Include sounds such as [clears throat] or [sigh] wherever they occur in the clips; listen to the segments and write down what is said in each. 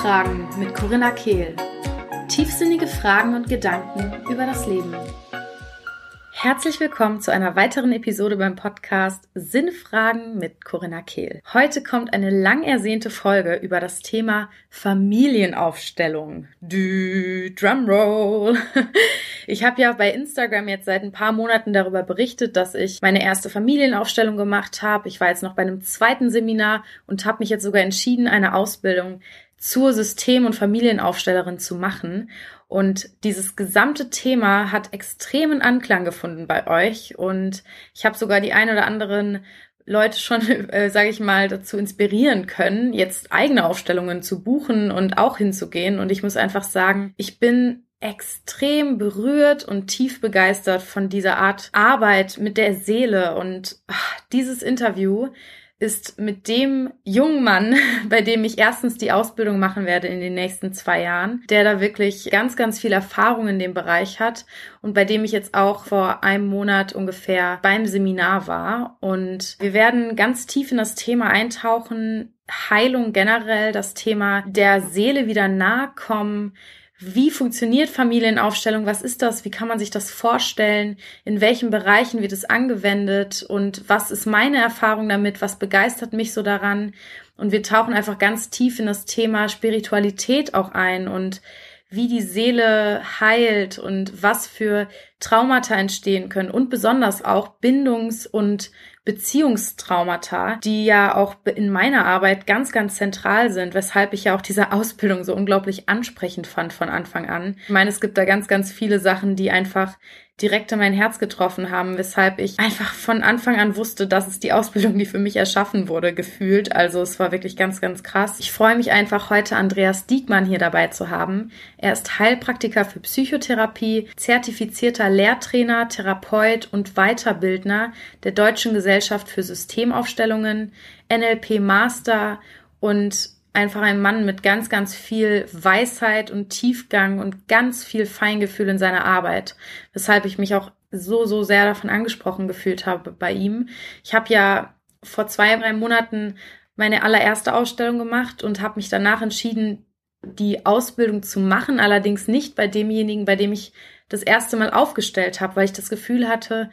Sinnfragen mit Corinna Kehl. Tiefsinnige Fragen und Gedanken über das Leben. Herzlich willkommen zu einer weiteren Episode beim Podcast Sinnfragen mit Corinna Kehl. Heute kommt eine lang ersehnte Folge über das Thema Familienaufstellung. Du Drumroll. [laughs] Ich habe ja bei Instagram jetzt seit ein paar Monaten darüber berichtet, dass ich meine erste Familienaufstellung gemacht habe. Ich war jetzt noch bei einem zweiten Seminar und habe mich jetzt sogar entschieden, eine Ausbildung zur System- und Familienaufstellerin zu machen. Und dieses gesamte Thema hat extremen Anklang gefunden bei euch. Und ich habe sogar die ein oder anderen Leute schon, [laughs] äh, sage ich mal, dazu inspirieren können, jetzt eigene Aufstellungen zu buchen und auch hinzugehen. Und ich muss einfach sagen, ich bin extrem berührt und tief begeistert von dieser Art Arbeit mit der Seele. Und ach, dieses Interview ist mit dem jungen Mann, [laughs] bei dem ich erstens die Ausbildung machen werde in den nächsten zwei Jahren, der da wirklich ganz, ganz viel Erfahrung in dem Bereich hat und bei dem ich jetzt auch vor einem Monat ungefähr beim Seminar war. Und wir werden ganz tief in das Thema eintauchen, Heilung generell, das Thema der Seele wieder nahe kommen, wie funktioniert Familienaufstellung? Was ist das? Wie kann man sich das vorstellen? In welchen Bereichen wird es angewendet? Und was ist meine Erfahrung damit? Was begeistert mich so daran? Und wir tauchen einfach ganz tief in das Thema Spiritualität auch ein und wie die Seele heilt und was für Traumata entstehen können und besonders auch Bindungs- und Beziehungstraumata, die ja auch in meiner Arbeit ganz, ganz zentral sind, weshalb ich ja auch diese Ausbildung so unglaublich ansprechend fand von Anfang an. Ich meine, es gibt da ganz, ganz viele Sachen, die einfach direkt in mein Herz getroffen haben, weshalb ich einfach von Anfang an wusste, dass es die Ausbildung, die für mich erschaffen wurde, gefühlt. Also es war wirklich ganz, ganz krass. Ich freue mich einfach heute Andreas Diekmann hier dabei zu haben. Er ist Heilpraktiker für Psychotherapie, zertifizierter Lehrtrainer, Therapeut und Weiterbildner der Deutschen Gesellschaft für Systemaufstellungen, NLP Master und einfach ein Mann mit ganz, ganz viel Weisheit und Tiefgang und ganz viel Feingefühl in seiner Arbeit, weshalb ich mich auch so, so sehr davon angesprochen gefühlt habe bei ihm. Ich habe ja vor zwei, drei Monaten meine allererste Ausstellung gemacht und habe mich danach entschieden, die Ausbildung zu machen, allerdings nicht bei demjenigen, bei dem ich das erste Mal aufgestellt habe, weil ich das Gefühl hatte,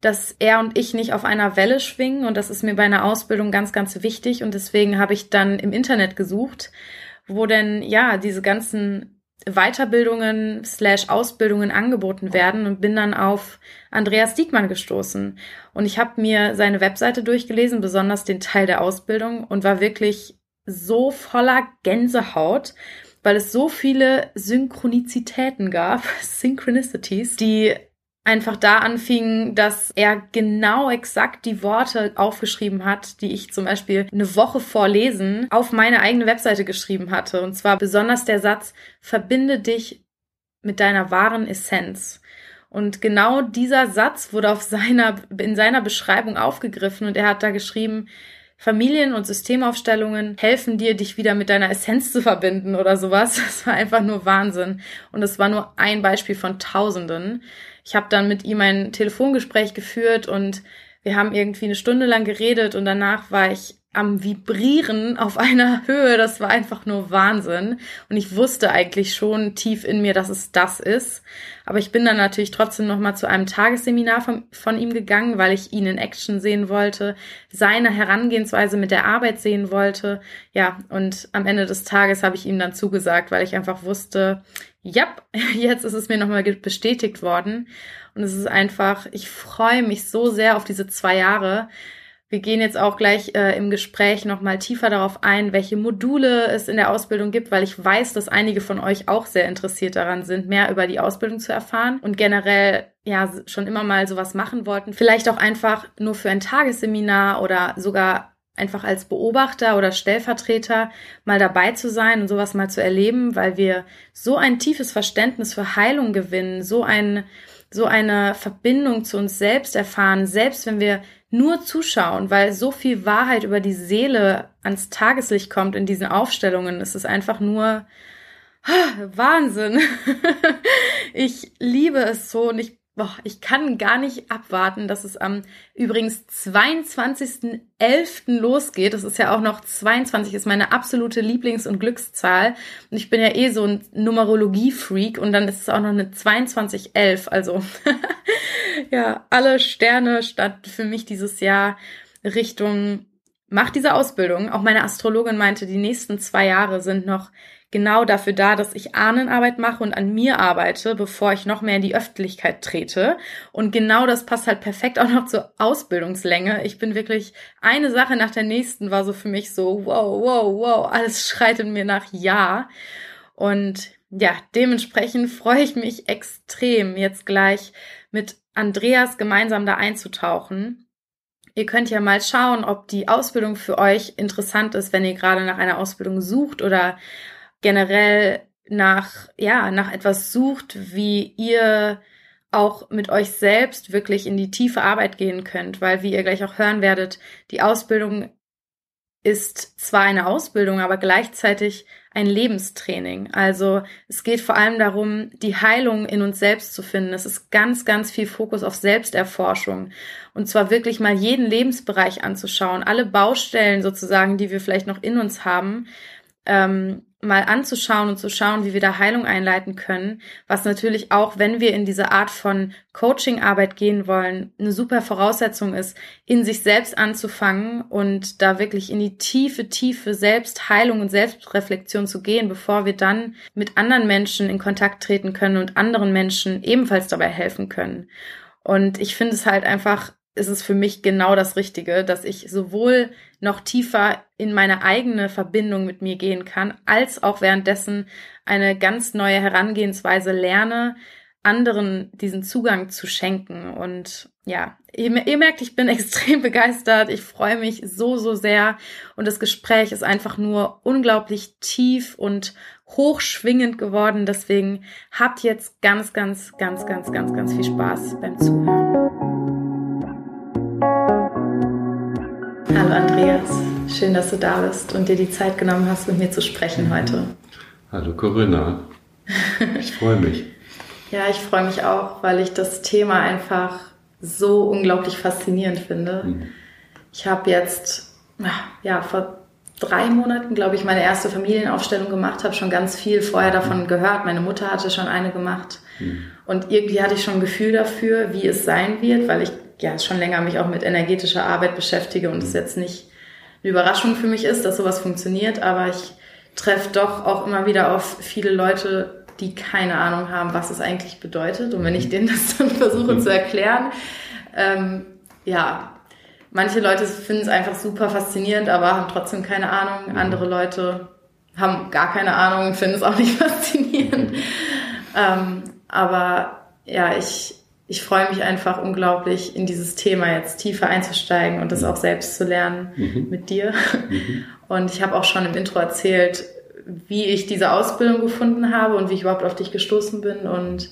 dass er und ich nicht auf einer Welle schwingen und das ist mir bei einer Ausbildung ganz, ganz wichtig und deswegen habe ich dann im Internet gesucht, wo denn ja diese ganzen Weiterbildungen slash Ausbildungen angeboten werden und bin dann auf Andreas Diekmann gestoßen. Und ich habe mir seine Webseite durchgelesen, besonders den Teil der Ausbildung und war wirklich so voller Gänsehaut, weil es so viele Synchronizitäten gab, [laughs] Synchronicities, die einfach da anfing, dass er genau exakt die Worte aufgeschrieben hat, die ich zum Beispiel eine Woche vor Lesen auf meine eigene Webseite geschrieben hatte. Und zwar besonders der Satz, verbinde dich mit deiner wahren Essenz. Und genau dieser Satz wurde auf seiner, in seiner Beschreibung aufgegriffen und er hat da geschrieben, Familien- und Systemaufstellungen helfen dir, dich wieder mit deiner Essenz zu verbinden oder sowas. [laughs] Das war einfach nur Wahnsinn. Und es war nur ein Beispiel von Tausenden. Ich habe dann mit ihm ein Telefongespräch geführt und wir haben irgendwie eine Stunde lang geredet und danach war ich am Vibrieren auf einer [laughs] Höhe, das war einfach nur Wahnsinn. Und ich wusste eigentlich schon tief in mir, dass es das ist. Aber ich bin dann natürlich trotzdem nochmal zu einem Tagesseminar von, von ihm gegangen, weil ich ihn in Action sehen wollte, seine Herangehensweise mit der Arbeit sehen wollte. Ja, und am Ende des Tages habe ich ihm dann zugesagt, weil ich einfach wusste, ja, [laughs] jetzt ist es mir nochmal bestätigt worden. Und es ist einfach, ich freue mich so sehr auf diese zwei Jahre, wir gehen jetzt auch gleich äh, im Gespräch nochmal tiefer darauf ein, welche Module es in der Ausbildung gibt, weil ich weiß, dass einige von euch auch sehr interessiert daran sind, mehr über die Ausbildung zu erfahren und generell ja schon immer mal sowas machen wollten. Vielleicht auch einfach nur für ein Tagesseminar oder sogar einfach als Beobachter oder Stellvertreter mal dabei zu sein und sowas mal zu erleben, weil wir so ein tiefes Verständnis für Heilung gewinnen, so ein so eine Verbindung zu uns selbst erfahren, selbst wenn wir nur zuschauen, weil so viel Wahrheit über die Seele ans Tageslicht kommt in diesen Aufstellungen. Es ist einfach nur ah, Wahnsinn. [laughs] ich liebe es so und ich boah, ich kann gar nicht abwarten, dass es am übrigens 22.11. losgeht. Das ist ja auch noch 22, ist meine absolute Lieblings- und Glückszahl. Und ich bin ja eh so ein Numerologie-Freak und dann ist es auch noch eine 2211. Also [laughs] ja, alle Sterne statt für mich dieses Jahr Richtung mach diese Ausbildung. Auch meine Astrologin meinte, die nächsten zwei Jahre sind noch genau dafür da, dass ich Ahnenarbeit mache und an mir arbeite, bevor ich noch mehr in die Öffentlichkeit trete. Und genau das passt halt perfekt auch noch zur Ausbildungslänge. Ich bin wirklich, eine Sache nach der nächsten war so für mich so, wow, wow, wow, alles [laughs] schreit in mir nach Ja. Und ja, dementsprechend freue ich mich extrem, jetzt gleich mit Andreas gemeinsam da einzutauchen. Ihr könnt ja mal schauen, ob die Ausbildung für euch interessant ist, wenn ihr gerade nach einer Ausbildung sucht oder generell nach, ja, nach etwas sucht, wie ihr auch mit euch selbst wirklich in die tiefe Arbeit gehen könnt, weil wie ihr gleich auch hören werdet, die Ausbildung ist zwar eine Ausbildung, aber gleichzeitig ein Lebenstraining. Also es geht vor allem darum, die Heilung in uns selbst zu finden. Es ist ganz, ganz viel Fokus auf Selbsterforschung. Und zwar wirklich mal jeden Lebensbereich anzuschauen, alle Baustellen sozusagen, die wir vielleicht noch in uns haben. Ähm, mal anzuschauen und zu schauen, wie wir da Heilung einleiten können, was natürlich auch, wenn wir in diese Art von Coaching-Arbeit gehen wollen, eine super Voraussetzung ist, in sich selbst anzufangen und da wirklich in die tiefe, tiefe Selbstheilung und Selbstreflexion zu gehen, bevor wir dann mit anderen Menschen in Kontakt treten können und anderen Menschen ebenfalls dabei helfen können. Und ich finde es halt einfach ist es für mich genau das Richtige, dass ich sowohl noch tiefer in meine eigene Verbindung mit mir gehen kann, als auch währenddessen eine ganz neue Herangehensweise lerne, anderen diesen Zugang zu schenken. Und ja, ihr, ihr, merkt, ich bin [laughs] extrem begeistert. Ich freue mich so, so sehr. Und das Gespräch ist einfach nur unglaublich tief und hochschwingend geworden. Deswegen habt jetzt ganz, ganz, ganz, ganz, ganz, ganz viel Spaß beim Zuhören. Hallo Andreas, schön, dass du da bist und dir die Zeit genommen hast, mit mir zu sprechen heute. Hallo Corinna, [laughs] ich freue mich. ja, ich freue mich auch, weil ich das Thema einfach so unglaublich faszinierend finde. Mhm. Ich habe jetzt, ja, vor drei Monaten, glaube ich, meine erste Familienaufstellung gemacht, habe schon ganz viel vorher davon mhm. gehört. Meine Mutter hatte schon eine gemacht. Mhm. Und irgendwie hatte ich schon ein Gefühl dafür, wie es sein wird, weil ich ja schon länger mich auch mit energetischer Arbeit beschäftige und es jetzt nicht eine Überraschung für mich ist, dass sowas funktioniert, aber ich treffe doch auch immer wieder auf viele Leute, die keine Ahnung haben, was es eigentlich bedeutet. Und wenn ich denen das dann [laughs] versuche zu erklären, ähm, ja, manche Leute finden es einfach super faszinierend, aber haben trotzdem keine Ahnung. Andere Leute haben gar keine Ahnung und finden es auch nicht [laughs] faszinierend. ähm, aber ja, ich, ich freue mich einfach unglaublich, in dieses Thema jetzt tiefer einzusteigen und das auch selbst zu lernen mhm. mit dir. Mhm. Und ich habe auch schon im Intro erzählt, wie ich diese Ausbildung gefunden habe und wie ich überhaupt auf dich gestoßen bin und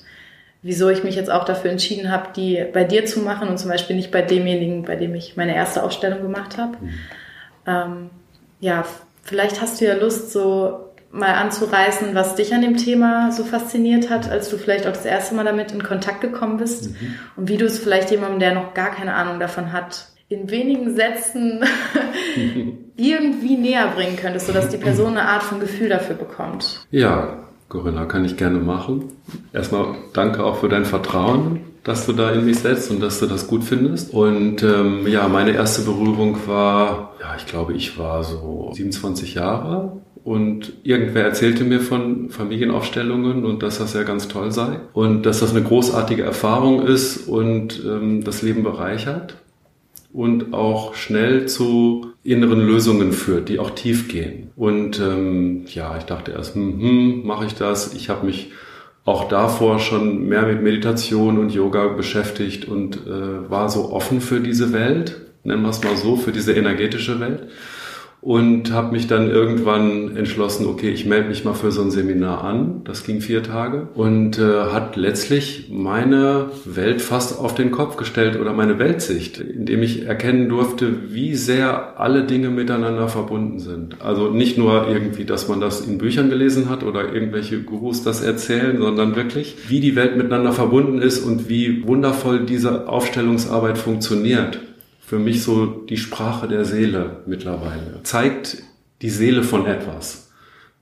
wieso ich mich jetzt auch dafür entschieden habe, die bei dir zu machen und zum Beispiel nicht bei demjenigen, bei dem ich meine erste Ausstellung gemacht habe. Mhm. Ähm, ja, vielleicht hast du ja Lust, so mal anzureißen, was dich an dem Thema so fasziniert hat, als du vielleicht auch das erste Mal damit in Kontakt gekommen bist mhm. und wie du es vielleicht jemandem, der noch gar keine Ahnung davon hat, in wenigen Sätzen [laughs] irgendwie näher bringen könntest, sodass die Person eine Art von Gefühl dafür bekommt. Ja, Corinna, kann ich gerne machen. Erstmal danke auch für dein Vertrauen, dass du da in mich setzt und dass du das gut findest. Und ähm, ja, meine erste Berührung war, ja, ich glaube, ich war so 27 Jahre und irgendwer erzählte mir von Familienaufstellungen und dass das ja ganz toll sei und dass das eine großartige Erfahrung ist und ähm, das Leben bereichert und auch schnell zu inneren Lösungen führt, die auch tief gehen. Und ähm, ja, ich dachte erst, hm, hm mache ich das? Ich habe mich auch davor schon mehr mit Meditation und Yoga beschäftigt und äh, war so offen für diese Welt, nennen wir es mal so, für diese energetische Welt. Und habe mich dann irgendwann entschlossen, okay, ich melde mich mal für so ein Seminar an. Das ging vier Tage und äh, hat letztlich meine Welt fast auf den Kopf gestellt oder meine Weltsicht, indem ich erkennen durfte, wie sehr alle Dinge miteinander verbunden sind. Also nicht nur irgendwie, dass man das in Büchern gelesen hat oder irgendwelche Gurus das erzählen, sondern wirklich, wie die Welt miteinander verbunden ist und wie wundervoll diese Aufstellungsarbeit funktioniert für mich so die Sprache der Seele mittlerweile. Zeigt die Seele von etwas.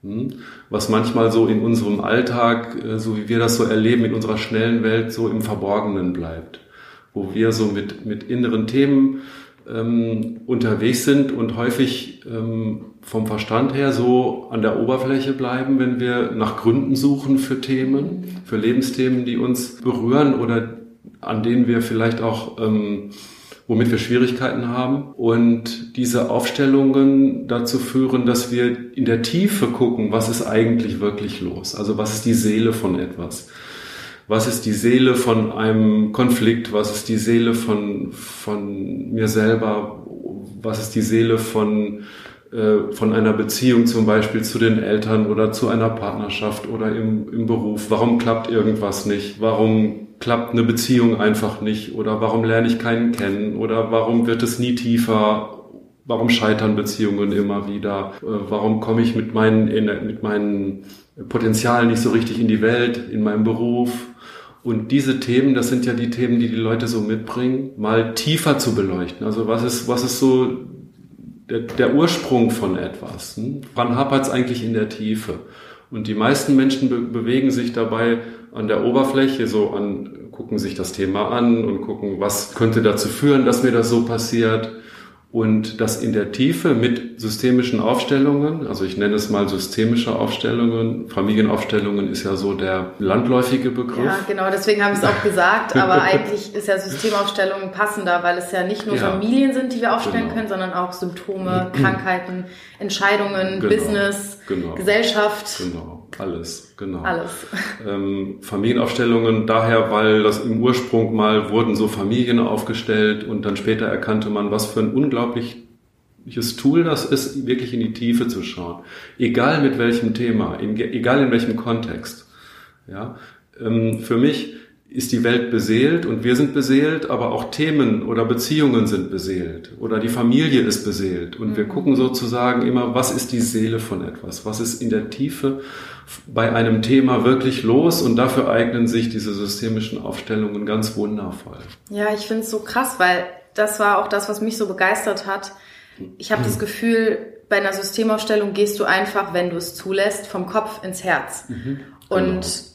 Hm? Was manchmal so in unserem Alltag, äh, so wie wir das so erleben, in unserer schnellen Welt so im Verborgenen bleibt. Wo wir so mit, mit inneren Themen ähm, unterwegs sind und häufig ähm, vom Verstand her so an der Oberfläche bleiben, wenn wir nach Gründen suchen für Themen, für Lebensthemen, die uns berühren oder an denen wir vielleicht auch ähm, womit wir Schwierigkeiten haben. Und diese Aufstellungen dazu führen, dass wir in der Tiefe gucken, was ist eigentlich wirklich los? Also was ist die Seele von etwas? Was ist die Seele von einem Konflikt? Was ist die Seele von, von mir selber? Was ist die Seele von, äh, von einer Beziehung zum Beispiel zu den Eltern oder zu einer Partnerschaft oder im, im Beruf? Warum klappt irgendwas nicht? Warum klappt eine Beziehung einfach nicht oder warum lerne ich keinen kennen oder warum wird es nie tiefer Warum scheitern Beziehungen immer wieder? Äh, warum komme ich mit meinen, mit meinen Potenzialen nicht so richtig in die Welt, in meinem Beruf? Und diese Themen, das sind ja die Themen, die die Leute so mitbringen, mal tiefer zu beleuchten. Also was ist, was ist so der, der Ursprung von etwas? Hm? Wann hapert es eigentlich in der Tiefe? Und die meisten Menschen be bewegen sich dabei an der Oberfläche, so an, gucken sich das Thema an und gucken, was könnte dazu führen, dass mir das so passiert. Und das in der Tiefe mit systemischen Aufstellungen, also ich nenne es mal systemische Aufstellungen, Familienaufstellungen ist ja so der landläufige Begriff. Ja, genau, deswegen habe ich es auch gesagt, aber [laughs] eigentlich ist ja Systemaufstellung passender, weil es ja nicht nur ja. Familien sind, die wir aufstellen genau. können, sondern auch Symptome, [clears throat] Krankheiten, Entscheidungen, genau. Business, genau. Gesellschaft. Genau alles, genau. Alles. Ähm, Familienaufstellungen daher, weil das im Ursprung mal wurden so Familien aufgestellt und dann später erkannte man, was für ein unglaubliches Tool das ist, wirklich in die Tiefe zu schauen. Egal mit welchem Thema, egal in welchem Kontext. Ja, ähm, für mich ist die Welt beseelt und wir sind beseelt, aber auch Themen oder Beziehungen sind beseelt oder die Familie ist beseelt. Und wir mhm. gucken sozusagen immer, was ist die Seele von etwas? Was ist in der Tiefe bei einem Thema wirklich los? Und dafür eignen sich diese systemischen Aufstellungen ganz wundervoll. Ja, ich finde es so krass, weil das war auch das, was mich so begeistert hat. Ich habe das mhm. Gefühl, bei einer Systemaufstellung gehst du einfach, wenn du es zulässt, vom Kopf ins Herz. Mhm. Und genau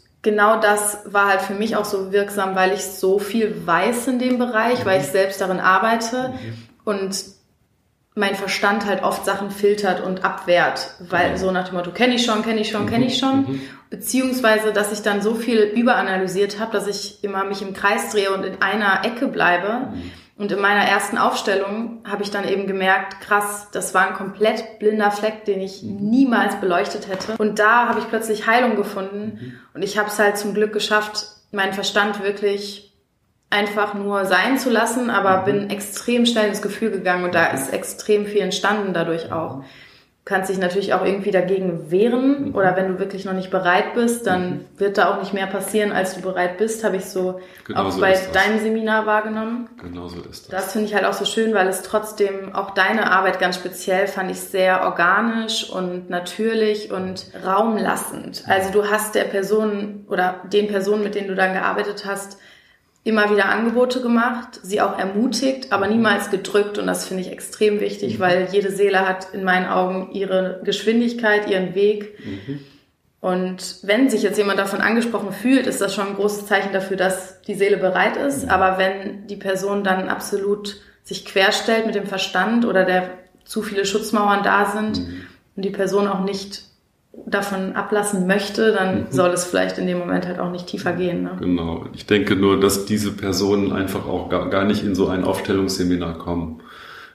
das war halt für mich auch so wirksam, weil ich so viel weiß in dem Bereich, mhm. weil ich selbst darin arbeite mhm. und mein Verstand halt oft Sachen filtert und abwehrt, weil mhm. so nach dem Motto, kenne ich schon, kenne ich schon, kenne ich schon, mhm. beziehungsweise, dass ich dann so viel überanalysiert habe, dass ich immer mich im Kreis drehe und in einer Ecke bleibe mhm. Und in meiner ersten Aufstellung habe ich dann eben gemerkt, krass, das war ein komplett blinder Fleck, den ich mhm. niemals beleuchtet hätte. Und da habe ich plötzlich Heilung gefunden. Mhm. Und ich habe es halt zum Glück geschafft, meinen Verstand wirklich einfach nur sein zu lassen, aber mhm. bin extrem schnell ins Gefühl gegangen und da ist extrem viel entstanden dadurch auch kannst dich natürlich auch irgendwie dagegen wehren mhm. oder wenn du wirklich noch nicht bereit bist, dann mhm. wird da auch nicht mehr passieren, als du bereit bist, habe ich so genau auch so bei deinem Seminar wahrgenommen. Genau so ist das. Das finde ich halt auch so schön, weil es trotzdem auch deine Arbeit ganz speziell fand ich sehr organisch und natürlich und raumlassend. Also du hast der Person oder den Personen, mit denen du dann gearbeitet hast, immer wieder Angebote gemacht, sie auch ermutigt, aber niemals gedrückt. Und das finde ich extrem wichtig, mhm. weil jede Seele hat in meinen Augen ihre Geschwindigkeit, ihren Weg. Mhm. Und wenn sich jetzt jemand davon angesprochen fühlt, ist das schon ein großes Zeichen dafür, dass die Seele bereit ist. Mhm. Aber wenn die Person dann absolut sich querstellt mit dem Verstand oder der zu viele Schutzmauern da sind mhm. und die Person auch nicht davon ablassen möchte, dann mhm. soll es vielleicht in dem Moment halt auch nicht tiefer gehen. Ne? Genau. Ich denke nur, dass diese Personen einfach auch gar, gar nicht in so ein Aufstellungsseminar kommen.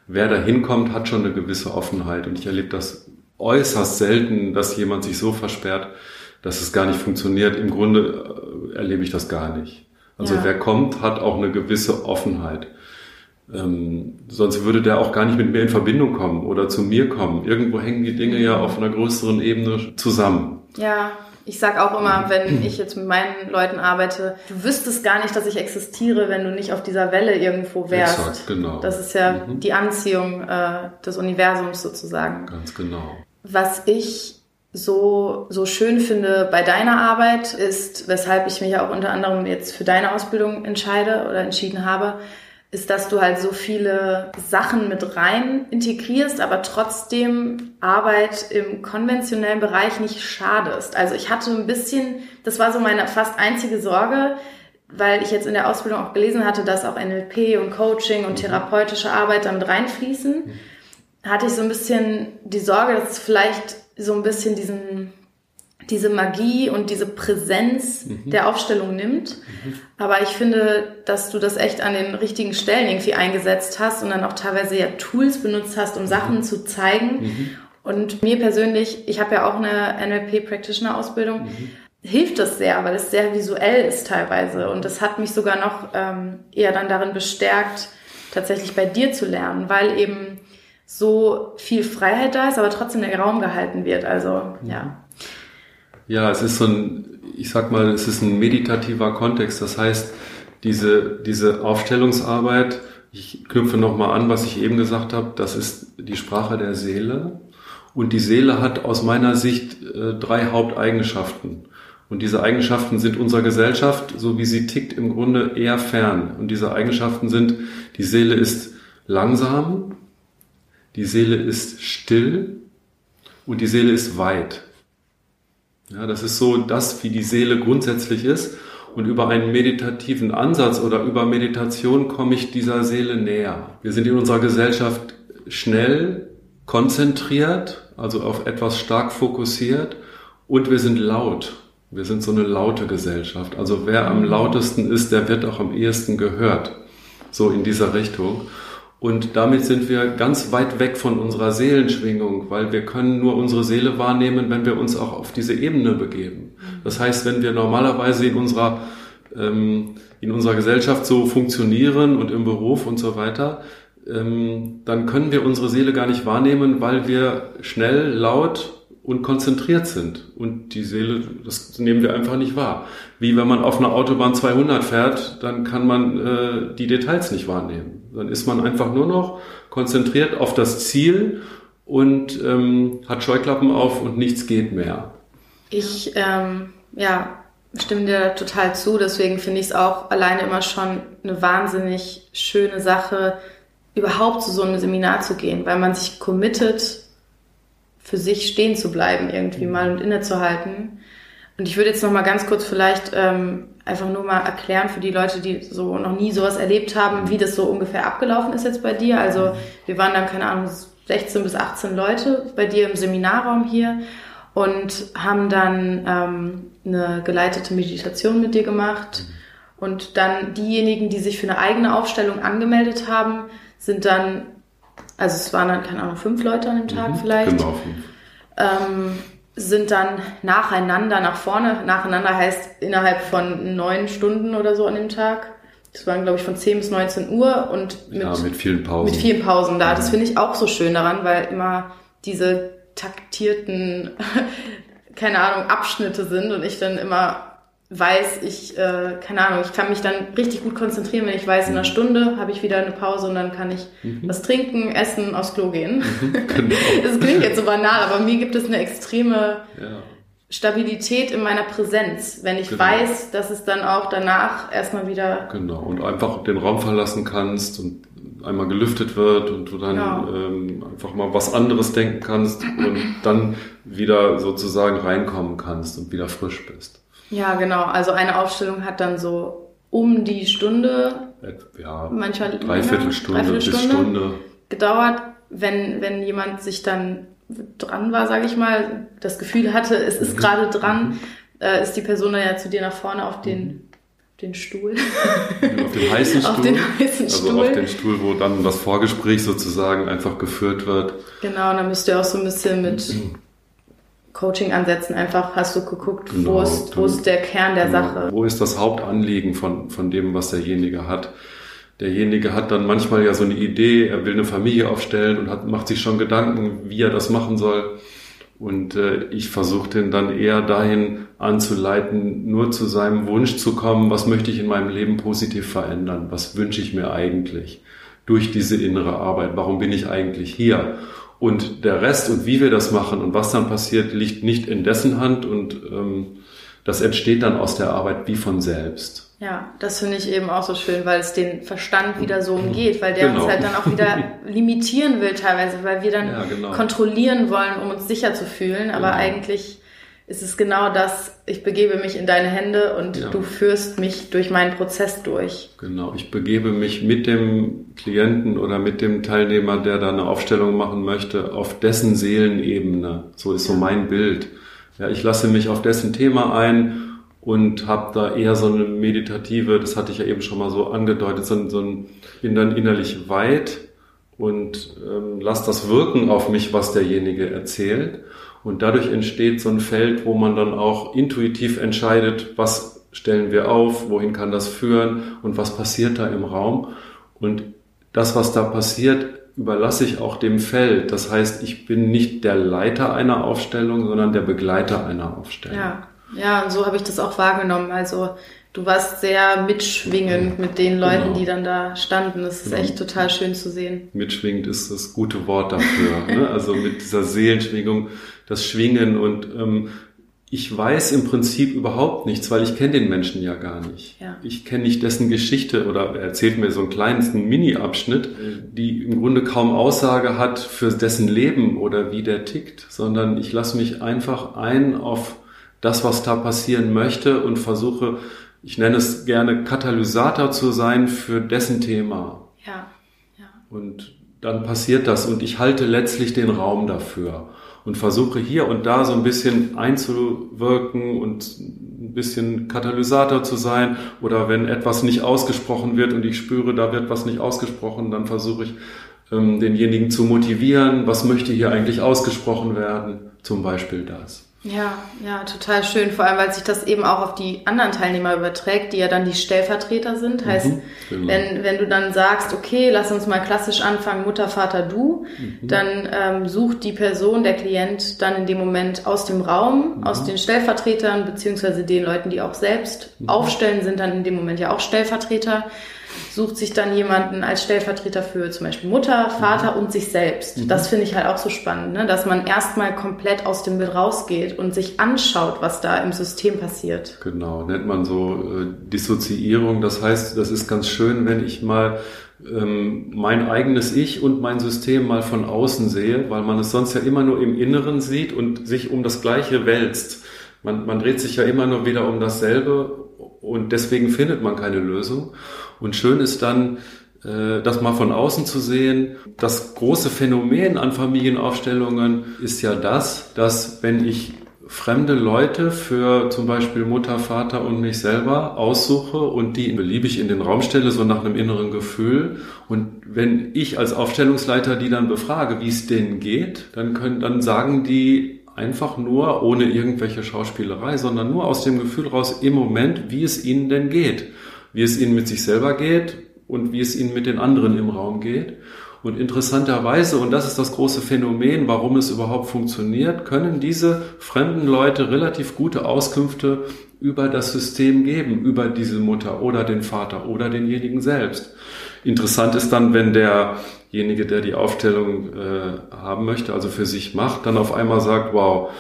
Wer da hinkommt, hat schon eine gewisse Offenheit. Und ich erlebe das äußerst selten, dass jemand sich so versperrt, dass es gar nicht funktioniert. Im Grunde äh, erlebe ich das gar nicht. Also ja. wer kommt, hat auch eine gewisse Offenheit. Ähm, sonst würde der auch gar nicht mit mir in Verbindung kommen oder zu mir kommen. Irgendwo hängen die Dinge ja auf einer größeren Ebene zusammen. Ja, ich sag auch immer, wenn ich jetzt mit meinen Leuten arbeite, du wüsstest gar nicht, dass ich existiere, wenn du nicht auf dieser Welle irgendwo wärst. Exakt, genau. Das ist ja mhm. die Anziehung äh, des Universums sozusagen. Ganz genau. Was ich so, so schön finde bei deiner Arbeit ist, weshalb ich mich auch unter anderem jetzt für deine Ausbildung entscheide oder entschieden habe, ist, dass du halt so viele Sachen mit rein integrierst, aber trotzdem Arbeit im konventionellen Bereich nicht schadest. Also ich hatte ein bisschen, das war so meine fast einzige Sorge, weil ich jetzt in der Ausbildung auch gelesen hatte, dass auch NLP und Coaching und mhm. therapeutische Arbeit damit reinfließen, hatte ich so ein bisschen die Sorge, dass es vielleicht so ein bisschen diesen diese Magie und diese Präsenz mhm. der Aufstellung nimmt. Mhm. Aber ich finde, dass du das echt an den richtigen Stellen irgendwie eingesetzt hast und dann auch teilweise ja Tools benutzt hast, um Sachen mhm. zu zeigen. Mhm. Und mir persönlich, ich habe ja auch eine NLP Practitioner Ausbildung, mhm. hilft das sehr, weil es sehr visuell ist teilweise. Und das hat mich sogar noch ähm, eher dann darin bestärkt, tatsächlich bei dir zu lernen, weil eben so viel Freiheit da ist, aber trotzdem der Raum gehalten wird. Also ja. Ja, es ist so ein, ich sag mal, es ist ein meditativer Kontext. Das heißt, diese, diese Aufstellungsarbeit, ich knüpfe nochmal an, was ich eben gesagt habe, das ist die Sprache der Seele. Und die Seele hat aus meiner Sicht äh, drei Haupteigenschaften. Und diese Eigenschaften sind unserer Gesellschaft, so wie sie tickt, im Grunde eher fern. Und diese Eigenschaften sind, die Seele ist langsam, die Seele ist still und die Seele ist weit. Ja, das ist so das, wie die Seele grundsätzlich ist. Und über einen meditativen Ansatz oder über Meditation komme ich dieser Seele näher. Wir sind in unserer Gesellschaft schnell, konzentriert, also auf etwas stark fokussiert und wir sind laut. Wir sind so eine laute Gesellschaft. Also wer am lautesten ist, der wird auch am ehesten gehört. So in dieser Richtung. Und damit sind wir ganz weit weg von unserer Seelenschwingung, weil wir können nur unsere Seele wahrnehmen, wenn wir uns auch auf diese Ebene begeben. Das heißt, wenn wir normalerweise in unserer, ähm, in unserer Gesellschaft so funktionieren und im Beruf und so weiter, ähm, dann können wir unsere Seele gar nicht wahrnehmen, weil wir schnell, laut und konzentriert sind. Und die Seele, das nehmen wir einfach nicht wahr. Wie wenn man auf einer Autobahn 200 fährt, dann kann man äh, die Details nicht wahrnehmen. Dann ist man einfach nur noch konzentriert auf das Ziel und ähm, hat Scheuklappen auf und nichts geht mehr. Ich ähm, ja, stimme dir total zu. Deswegen finde ich es auch alleine immer schon eine wahnsinnig schöne Sache, überhaupt zu so einem Seminar zu gehen, weil man sich committet, für sich stehen zu bleiben, irgendwie mhm. mal und innezuhalten. Und ich würde jetzt noch mal ganz kurz vielleicht ähm, einfach nur mal erklären für die Leute, die so noch nie sowas erlebt haben, wie das so ungefähr abgelaufen ist jetzt bei dir. Also wir waren dann, keine Ahnung, 16 bis 18 Leute bei dir im Seminarraum hier und haben dann ähm, eine geleitete Meditation mit dir gemacht. Und dann diejenigen, die sich für eine eigene Aufstellung angemeldet haben, sind dann also es waren dann, keine Ahnung, fünf Leute an dem Tag mhm, vielleicht. Genau, fünf. Ähm, sind dann nacheinander nach vorne. Nacheinander heißt innerhalb von neun Stunden oder so an dem Tag. Das waren, glaube ich, von 10 bis 19 Uhr und mit, ja, mit vielen Pausen. Mit vielen Pausen da. Das mhm. finde ich auch so schön daran, weil immer diese taktierten, [laughs] keine Ahnung, Abschnitte sind und ich dann immer weiß, ich, äh, keine Ahnung, ich kann mich dann richtig gut konzentrieren, wenn ich weiß, in einer mhm. Stunde habe ich wieder eine Pause und dann kann ich mhm. was trinken, essen, aufs Klo gehen. Mhm, [laughs] genau. das klingt jetzt so banal, aber mir gibt es eine extreme ja. Stabilität in meiner Präsenz, wenn ich genau. weiß, dass es dann auch danach erstmal wieder. Genau, und einfach den Raum verlassen kannst und einmal gelüftet wird und du dann genau. ähm, einfach mal was anderes denken kannst und dann wieder sozusagen reinkommen kannst und wieder frisch bist. Ja, genau. Also eine Aufstellung hat dann so um die Stunde, ja, manchmal Dreiviertelstunde, Dreiviertelstunde bis Stunde gedauert. Wenn, wenn jemand sich dann dran war, sage ich mal, das Gefühl hatte, es ist mhm. gerade dran, mhm. äh, ist die Person dann ja zu dir nach vorne auf den, mhm. den Stuhl. [laughs] Auf den heißen Stuhl. [laughs] auf den heißen also Stuhl. auf den Stuhl, wo dann das Vorgespräch sozusagen einfach geführt wird. Genau, dann müsst ihr auch so ein bisschen mit. [clears throat] Coaching-Ansätzen einfach hast du geguckt, genau, wo, ist, wo ist der Kern der genau, Sache? Wo ist das Hauptanliegen von, von dem, was derjenige hat? derjenige hat dann manchmal ja so eine Idee, er will eine Familie aufstellen und hat, macht sich schon Gedanken, wie er das machen soll. Und äh, ich versuche den dann eher dahin anzuleiten, nur zu seinem Wunsch zu kommen, was möchte ich in meinem Leben positiv verändern, was wünsche ich mir eigentlich durch diese innere Arbeit, warum bin ich eigentlich hier? Und der Rest und wie wir das machen und was dann passiert, liegt nicht in dessen Hand und ähm, das entsteht dann aus der Arbeit wie von selbst. Ja, das finde ich eben auch so schön, weil es den Verstand wieder so umgeht, weil der genau. uns halt dann auch wieder [laughs] limitieren will teilweise, weil wir dann ja, genau. kontrollieren wollen, um uns sicher zu fühlen. Aber genau. eigentlich ist es genau das, ich begebe mich in deine Hände und ja. du führst mich durch meinen Prozess durch. Genau, ich begebe mich mit dem Klienten oder mit dem Teilnehmer, der da eine Aufstellung machen möchte, auf dessen Seelenebene. So ist so mein Bild. Ja, ich lasse mich auf dessen Thema ein und habe da eher so eine meditative, das hatte ich ja eben schon mal so angedeutet, so, so ein, bin dann innerlich weit und ähm, lasse das wirken auf mich, was derjenige erzählt. Und dadurch entsteht so ein Feld, wo man dann auch intuitiv entscheidet, was stellen wir auf, wohin kann das führen und was passiert da im Raum. Und das, was da passiert, überlasse ich auch dem Feld. Das heißt, ich bin nicht der Leiter einer Aufstellung, sondern der Begleiter einer Aufstellung. Ja. Ja, und so habe ich das auch wahrgenommen. Also du warst sehr mitschwingend mit den Leuten, genau. die dann da standen. Das ist genau. echt total schön zu sehen. Mitschwingend ist das gute Wort dafür. [laughs] ne? Also mit dieser Seelenschwingung, das Schwingen und ähm, ich weiß im Prinzip überhaupt nichts, weil ich kenne den Menschen ja gar nicht. Ja. Ich kenne nicht dessen Geschichte oder er erzählt mir so einen kleinen Mini-Abschnitt, die im Grunde kaum Aussage hat für dessen Leben oder wie der tickt, sondern ich lasse mich einfach ein auf das, was da passieren möchte und versuche, ich nenne es gerne Katalysator zu sein für dessen Thema. Ja, ja. Und dann passiert das und ich halte letztlich den Raum dafür und versuche hier und da so ein bisschen einzuwirken und ein bisschen Katalysator zu sein oder wenn etwas nicht ausgesprochen wird und ich spüre, da wird was nicht ausgesprochen, dann versuche ich ähm, denjenigen zu motivieren, was möchte hier eigentlich ausgesprochen werden, zum Beispiel das. Ja, ja, total schön. Vor allem, weil sich das eben auch auf die anderen Teilnehmer überträgt, die ja dann die Stellvertreter sind. Heißt, mhm, genau. wenn, wenn du dann sagst, okay, lass uns mal klassisch anfangen, Mutter, Vater, du, mhm. dann ähm, sucht die Person, der Klient, dann in dem Moment aus dem Raum, mhm. aus den Stellvertretern, beziehungsweise den Leuten, die auch selbst mhm. aufstellen, sind dann in dem Moment ja auch Stellvertreter sucht sich dann jemanden als Stellvertreter für zum Beispiel Mutter, Vater mhm. und sich selbst. Mhm. Das finde ich halt auch so spannend, ne? dass man erstmal komplett aus dem Bild rausgeht und sich anschaut, was da im System passiert. Genau, nennt man so äh, Dissoziierung. Das heißt, das ist ganz schön, wenn ich mal ähm, mein eigenes Ich und mein System mal von außen sehe, weil man es sonst ja immer nur im Inneren sieht und sich um das Gleiche wälzt. Man, man dreht sich ja immer nur wieder um dasselbe und deswegen findet man keine Lösung. Und schön ist dann, äh, das mal von außen zu sehen. Das große Phänomen an Familienaufstellungen ist ja das, dass wenn ich fremde Leute für zum Beispiel Mutter, Vater und mich selber aussuche und die beliebig in den Raum stelle, so nach einem inneren Gefühl. Und wenn ich als Aufstellungsleiter die dann befrage, wie es denen geht, dann können, dann sagen die einfach nur, ohne irgendwelche Schauspielerei, sondern nur aus dem Gefühl raus im Moment, wie es ihnen denn geht wie es ihnen mit sich selber geht und wie es ihnen mit den anderen im Raum geht. Und interessanterweise, und das ist das große Phänomen, warum es überhaupt funktioniert, können diese fremden Leute relativ gute Auskünfte über das System geben, über diese Mutter oder den Vater oder denjenigen selbst. Interessant ist dann, wenn derjenige, der die Aufstellung äh, haben möchte, also für sich macht, dann auf einmal sagt, wow,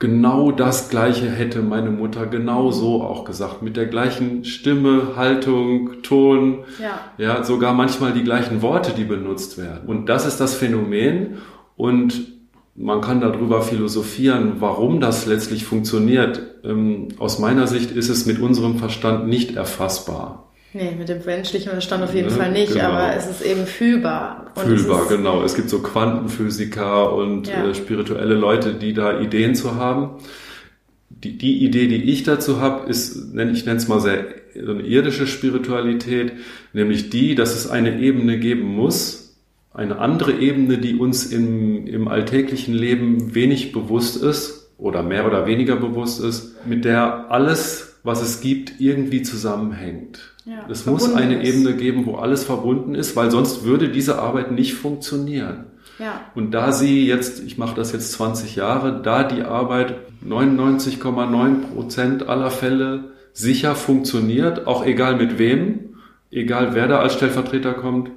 genau das Gleiche hätte meine Mutter genau so auch gesagt, mit der gleichen Stimme, Haltung, Ton, ja. ja, sogar manchmal die gleichen Worte, die benutzt werden. Und das ist das Phänomen und man kann darüber philosophieren, warum das letztlich funktioniert. Ähm, aus meiner Sicht ist es mit unserem Verstand nicht erfassbar. Nee, mit dem menschlichen Verstand auf jeden ja, Fall nicht, genau. aber es ist eben fühlbar. Und fühlbar, genau. Es gibt so Quantenphysiker und ja. äh, spirituelle Leute, die da Ideen zu haben. Die, die Idee, die ich dazu habe, ist, ich nenne es mal sehr so eine irdische Spiritualität, nämlich die, dass es eine Ebene geben muss, eine andere Ebene, die uns im, im alltäglichen Leben wenig bewusst ist oder mehr oder weniger bewusst ist, mit der alles, was es gibt, irgendwie zusammenhängt. Ja, es muss eine ist. Ebene geben, wo alles verbunden ist, weil sonst würde diese Arbeit nicht funktionieren. Ja. Und da sie jetzt, ich mache das jetzt 20 Jahre, da die Arbeit 99,9 Prozent aller Fälle sicher funktioniert, auch egal mit wem, egal wer da als Stellvertreter kommt,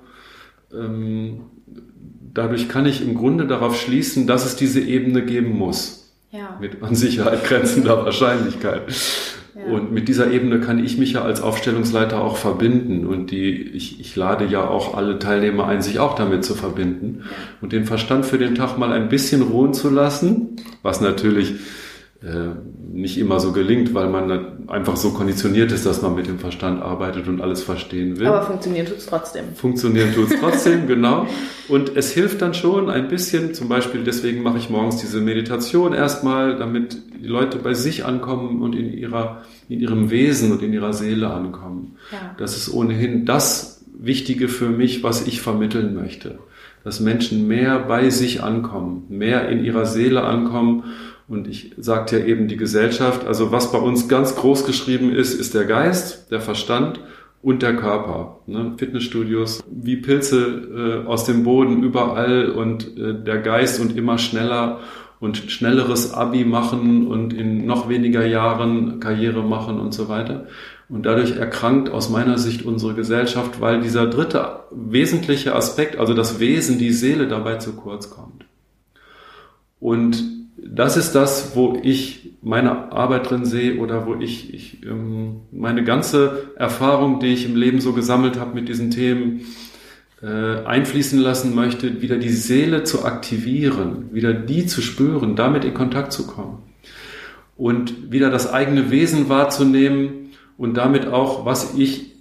ähm, dadurch kann ich im Grunde darauf schließen, dass es diese Ebene geben muss. Ja. Mit an Sicherheit grenzender Wahrscheinlichkeit. Und mit dieser Ebene kann ich mich ja als Aufstellungsleiter auch verbinden. Und die, ich, ich lade ja auch alle Teilnehmer ein, sich auch damit zu verbinden. Und den Verstand für den Tag mal ein bisschen ruhen zu lassen, was natürlich nicht immer so gelingt, weil man einfach so konditioniert ist, dass man mit dem Verstand arbeitet und alles verstehen will. Aber funktionieren tut's trotzdem. Funktionieren tut's trotzdem, [laughs] genau. Und es hilft dann schon ein bisschen, zum Beispiel deswegen mache ich morgens diese Meditation erstmal, damit die Leute bei sich ankommen und in ihrer, in ihrem Wesen und in ihrer Seele ankommen. Ja. Das ist ohnehin das Wichtige für mich, was ich vermitteln möchte. Dass Menschen mehr bei sich ankommen, mehr in ihrer Seele ankommen und ich sagte ja eben die Gesellschaft, also was bei uns ganz groß geschrieben ist, ist der Geist, der Verstand und der Körper. Ne? Fitnessstudios wie Pilze äh, aus dem Boden überall und äh, der Geist und immer schneller und schnelleres Abi machen und in noch weniger Jahren Karriere machen und so weiter. Und dadurch erkrankt aus meiner Sicht unsere Gesellschaft, weil dieser dritte wesentliche Aspekt, also das Wesen, die Seele dabei zu kurz kommt. Und das ist das, wo ich meine Arbeit drin sehe oder wo ich, ich ähm, meine ganze Erfahrung, die ich im Leben so gesammelt habe mit diesen Themen, äh, einfließen lassen möchte, wieder die Seele zu aktivieren, wieder die zu spüren, damit in Kontakt zu kommen. Und wieder das eigene Wesen wahrzunehmen und damit auch, was ich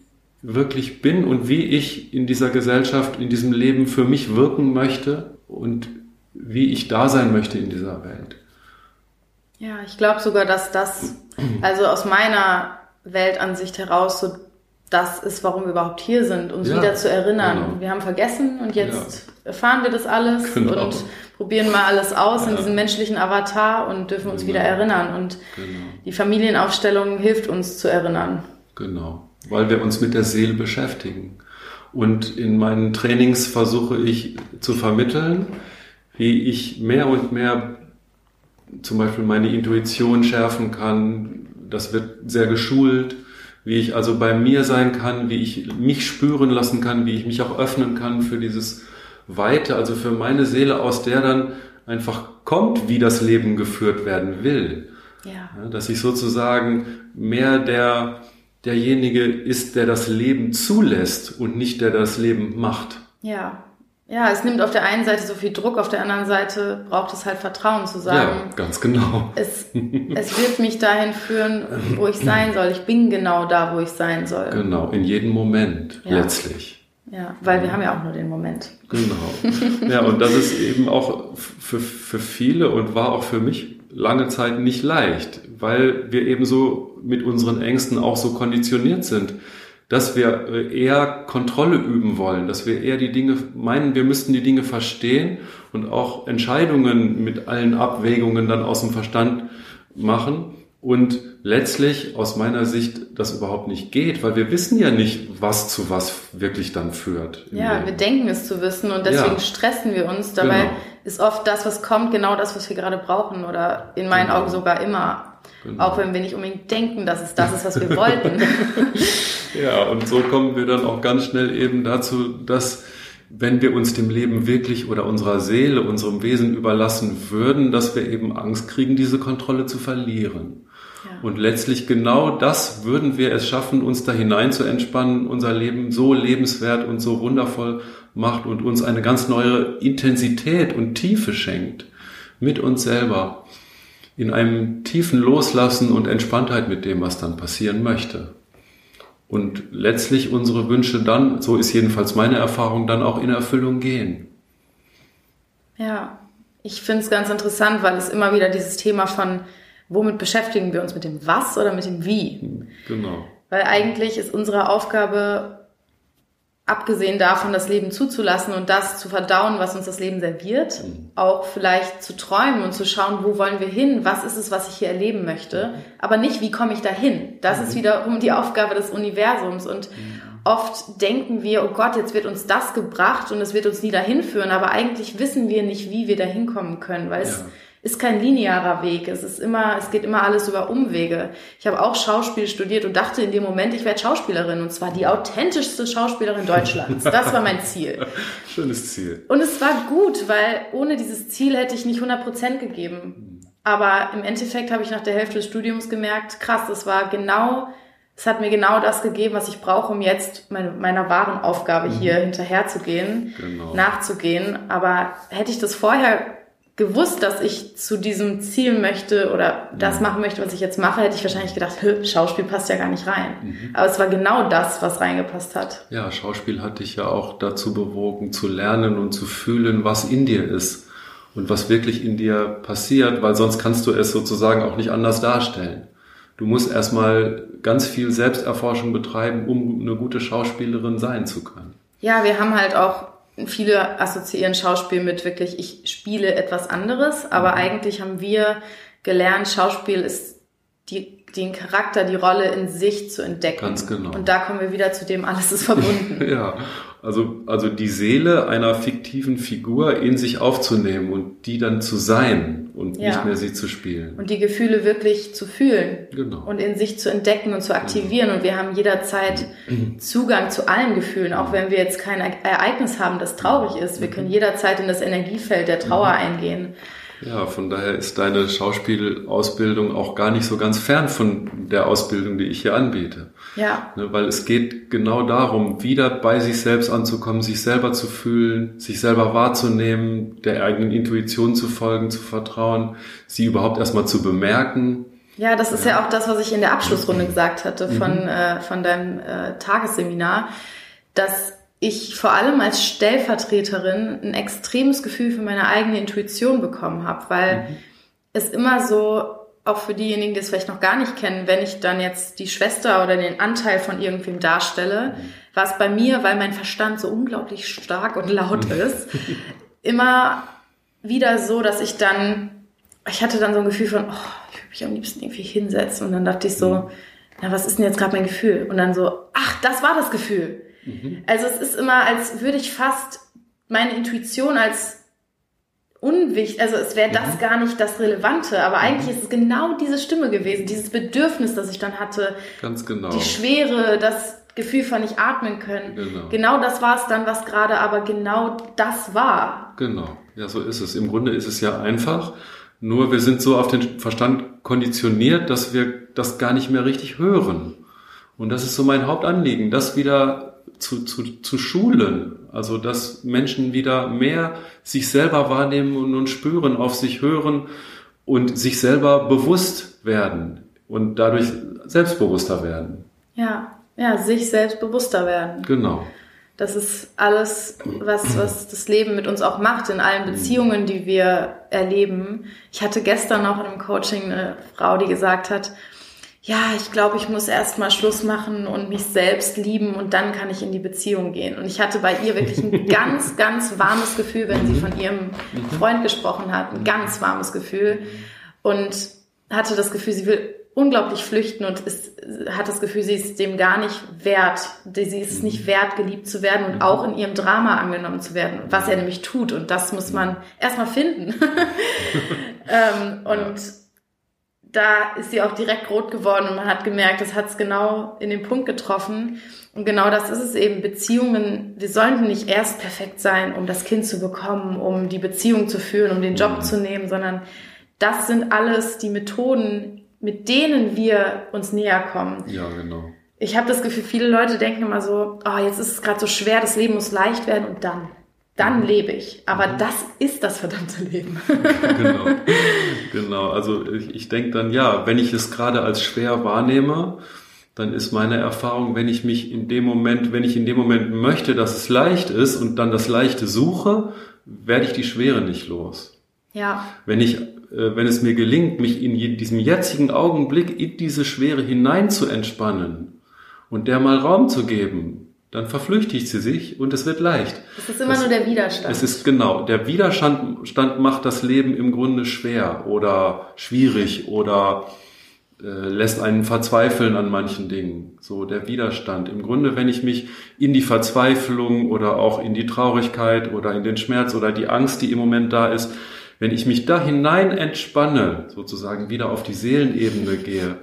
wirklich bin und wie ich in dieser Gesellschaft, in diesem Leben für mich wirken möchte und wie ich da sein möchte in dieser Welt. Ja, ich glaube sogar, dass das, also aus meiner Weltansicht heraus, so das ist, warum wir überhaupt hier sind, uns ja, wieder zu erinnern. Genau. Wir haben vergessen und jetzt ja. erfahren wir das alles genau. und probieren mal alles aus ja. in diesem menschlichen Avatar und dürfen uns genau. wieder erinnern. Und genau. die Familienaufstellung hilft uns zu erinnern. Genau, weil wir uns mit der Seele beschäftigen. Und in meinen Trainings versuche ich zu vermitteln, wie ich mehr und mehr zum Beispiel meine Intuition schärfen kann. Das wird sehr geschult, wie ich also bei mir sein kann, wie ich mich spüren lassen kann, wie ich mich auch öffnen kann für dieses Weite, also für meine Seele, aus der dann einfach kommt, wie das Leben geführt werden will. Ja. Dass ich sozusagen mehr der, derjenige ist, der das Leben zulässt und nicht der das Leben macht. Ja, ja, es nimmt auf der einen Seite so viel Druck, auf der anderen Seite braucht es halt Vertrauen zu sagen. Ja, ganz genau. Es, es wird mich dahin führen, wo ich sein soll. Ich bin genau da, wo ich sein soll. Genau, in jedem Moment ja. letztlich. Ja, weil wir haben ja auch nur den Moment. Genau. Ja, und das ist eben auch für, für viele und war auch für mich lange Zeit nicht leicht, weil wir eben so mit unseren Ängsten auch so konditioniert sind dass wir eher Kontrolle üben wollen, dass wir eher die Dinge meinen, wir müssten die Dinge verstehen und auch Entscheidungen mit allen Abwägungen dann aus dem Verstand machen und letztlich aus meiner Sicht das überhaupt nicht geht, weil wir wissen ja nicht, was zu was wirklich dann führt. Ja, Leben. wir denken es zu wissen und deswegen ja. stressen wir uns. Dabei genau. ist oft das, was kommt, genau das, was wir gerade brauchen oder in meinen genau. Augen sogar immer. Genau. Auch wenn wir nicht unbedingt denken, dass es das ist, was wir wollten. [laughs] ja, und so kommen wir dann auch ganz schnell eben dazu, dass wenn wir uns dem Leben wirklich oder unserer Seele, unserem Wesen überlassen würden, dass wir eben Angst kriegen, diese Kontrolle zu verlieren. Ja. Und letztlich genau das würden wir es schaffen, uns da hinein zu entspannen, unser Leben so lebenswert und so wundervoll macht und uns eine ganz neue Intensität und Tiefe schenkt mit uns selber in einem tiefen Loslassen und Entspanntheit mit dem, was dann passieren möchte. Und letztlich unsere Wünsche dann, so ist jedenfalls meine Erfahrung, dann auch in Erfüllung gehen. Ja, ich finde es ganz interessant, weil es immer wieder dieses Thema von, womit beschäftigen wir uns, mit dem Was oder mit dem Wie? Genau. Weil eigentlich ist unsere Aufgabe, abgesehen davon, das Leben zuzulassen und das zu verdauen, was uns das Leben serviert, mhm. auch vielleicht zu träumen und zu schauen, wo wollen wir hin, was ist es, was ich hier erleben möchte, aber nicht, wie komme ich dahin. Das mhm. ist wiederum die Aufgabe des Universums und mhm. oft denken wir, oh Gott, jetzt wird uns das gebracht und es wird uns nie dahin führen, aber eigentlich wissen wir nicht, wie wir dahin kommen können, weil ja. Es ist kein linearer Weg. Es ist immer, es geht immer alles über Umwege. Ich habe auch Schauspiel studiert und dachte in dem Moment, ich werde Schauspielerin und zwar die authentischste Schauspielerin Deutschlands. Das war mein Ziel. [laughs] Schönes Ziel. Und es war gut, weil ohne dieses Ziel hätte ich nicht 100 Prozent gegeben. Aber im Endeffekt habe ich nach der Hälfte des Studiums gemerkt, krass, das war genau, es hat mir genau das gegeben, was ich brauche, um jetzt meine, meiner wahren Aufgabe hier mhm. hinterherzugehen, genau. nachzugehen. Aber hätte ich das vorher gewusst, dass ich zu diesem Ziel möchte oder das mhm. machen möchte, was ich jetzt mache, hätte ich wahrscheinlich gedacht, Schauspiel passt ja gar nicht rein. Mhm. Aber es war genau das, was reingepasst hat. Ja, Schauspiel hat dich ja auch dazu bewogen, zu lernen und zu fühlen, was in dir ist und was wirklich in dir passiert, weil sonst kannst du es sozusagen auch nicht anders darstellen. Du musst erstmal ganz viel Selbsterforschung betreiben, um eine gute Schauspielerin sein zu können. Ja, wir haben halt auch viele assoziieren Schauspiel mit wirklich, ich spiele etwas anderes, aber mhm. eigentlich haben wir gelernt, Schauspiel ist die, den Charakter, die Rolle in sich zu entdecken. Ganz genau. Und da kommen wir wieder zu dem, alles ist verbunden. [laughs] ja, also, also die Seele einer fiktiven Figur in sich aufzunehmen und die dann zu sein und ja. nicht mehr sie zu spielen. Und die Gefühle wirklich zu fühlen. Genau. Und in sich zu entdecken und zu aktivieren. Genau. Und wir haben jederzeit Zugang zu allen Gefühlen, auch wenn wir jetzt kein Ereignis haben, das traurig ist. Wir können jederzeit in das Energiefeld der Trauer mhm. eingehen. Ja, von daher ist deine Schauspielausbildung auch gar nicht so ganz fern von der Ausbildung, die ich hier anbiete. Ja. Ne, weil es geht genau darum, wieder bei sich selbst anzukommen, sich selber zu fühlen, sich selber wahrzunehmen, der eigenen Intuition zu folgen, zu vertrauen, sie überhaupt erstmal zu bemerken. Ja, das ist ja, auch das, was ich in der Abschlussrunde gesagt hatte von, mhm. äh, von deinem äh, Tagesseminar, dass ich vor allem als Stellvertreterin ein extremes Gefühl für meine eigene Intuition bekommen habe, weil mhm. es immer so, auch für diejenigen, die es vielleicht noch gar nicht kennen, wenn ich dann jetzt die Schwester oder den Anteil von irgendwem darstelle, mhm. war es bei mir, weil mein Verstand so unglaublich stark und laut mhm. ist, immer wieder so, dass ich dann, ich hatte dann so ein Gefühl von, oh, ich würde mich am liebsten irgendwie hinsetzen und dann dachte ich so, mhm. na, was ist denn jetzt gerade mein Gefühl? Und dann so, ach, das war das Gefühl. Mhm. Also es ist immer, als würde ich fast meine Intuition als unwichtig, also es wäre das mhm. gar nicht das Relevante, aber mhm. eigentlich ist es genau diese Stimme gewesen, dieses Bedürfnis, das ich dann hatte. Ganz genau. Die Schwere, das Gefühl von nicht atmen können. Genau, genau das war es dann, was gerade aber genau das war. Genau, ja, so ist es. Im Grunde ist es ja einfach, nur wir sind so auf den Verstand konditioniert, dass wir das gar nicht mehr richtig hören. Und das ist so mein Hauptanliegen, das wieder zu, zu, zu schulen. Also, dass Menschen wieder mehr sich selber wahrnehmen und, und spüren, auf sich hören und sich selber bewusst werden und dadurch selbstbewusster werden. Ja, ja, sich selbstbewusster werden. Genau. Das ist alles, was, was das Leben mit uns auch macht, in allen Beziehungen, die wir erleben. Ich hatte gestern noch in einem Coaching eine Frau, die gesagt hat, ja, ich glaube, ich muss erst mal Schluss machen und mich selbst lieben und dann kann ich in die Beziehung gehen. Und ich hatte bei ihr wirklich ein [laughs] ganz, ganz warmes Gefühl, wenn sie von ihrem Freund gesprochen hat, ein ganz warmes Gefühl. Und hatte das Gefühl, sie will unglaublich flüchten und ist, hat das Gefühl, sie ist dem gar nicht wert. Sie ist es nicht wert, geliebt zu werden und auch in ihrem Drama angenommen zu werden, was er nämlich tut. Und das muss man erstmal finden. [laughs] ähm, und da ist sie auch direkt rot geworden und man hat gemerkt, das hat es genau in den Punkt getroffen. Und genau das ist es eben. Beziehungen, wir sollten nicht erst perfekt sein, um das Kind zu bekommen, um die Beziehung zu führen, um den Job mhm. zu nehmen, sondern das sind alles die Methoden, mit denen wir uns näher kommen. Ja, genau. Ich habe das Gefühl, viele Leute denken immer so, oh, jetzt ist es gerade so schwer, das Leben muss leicht werden und dann dann mhm. lebe ich. Aber mhm. das ist das verdammte Leben. genau. [laughs] genau. Also ich, ich denke dann, ja, wenn ich es gerade als schwer wahrnehme, dann ist meine Erfahrung, wenn ich mich in dem Moment, wenn ich in dem Moment möchte, dass es leicht ist und dann das Leichte suche, werde ich die Schwere nicht los. Ja. Wenn ich, äh, wenn es mir gelingt, mich in diesem jetzigen Augenblick in diese Schwere hinein zu entspannen und der mal Raum zu geben, dann verflüchtigt sie sich und es wird leicht. Es ist immer das, nur der Widerstand. Es ist genau, der Widerstand. Widerstand macht das Leben im Grunde schwer oder schwierig oder äh, lässt einen verzweifeln an manchen Dingen. So der Widerstand. Im Grunde, wenn ich mich in die Verzweiflung oder auch in die Traurigkeit oder in den Schmerz oder die Angst, die im Moment da ist, wenn ich mich da hinein entspanne, sozusagen wieder auf die Seelenebene gehe,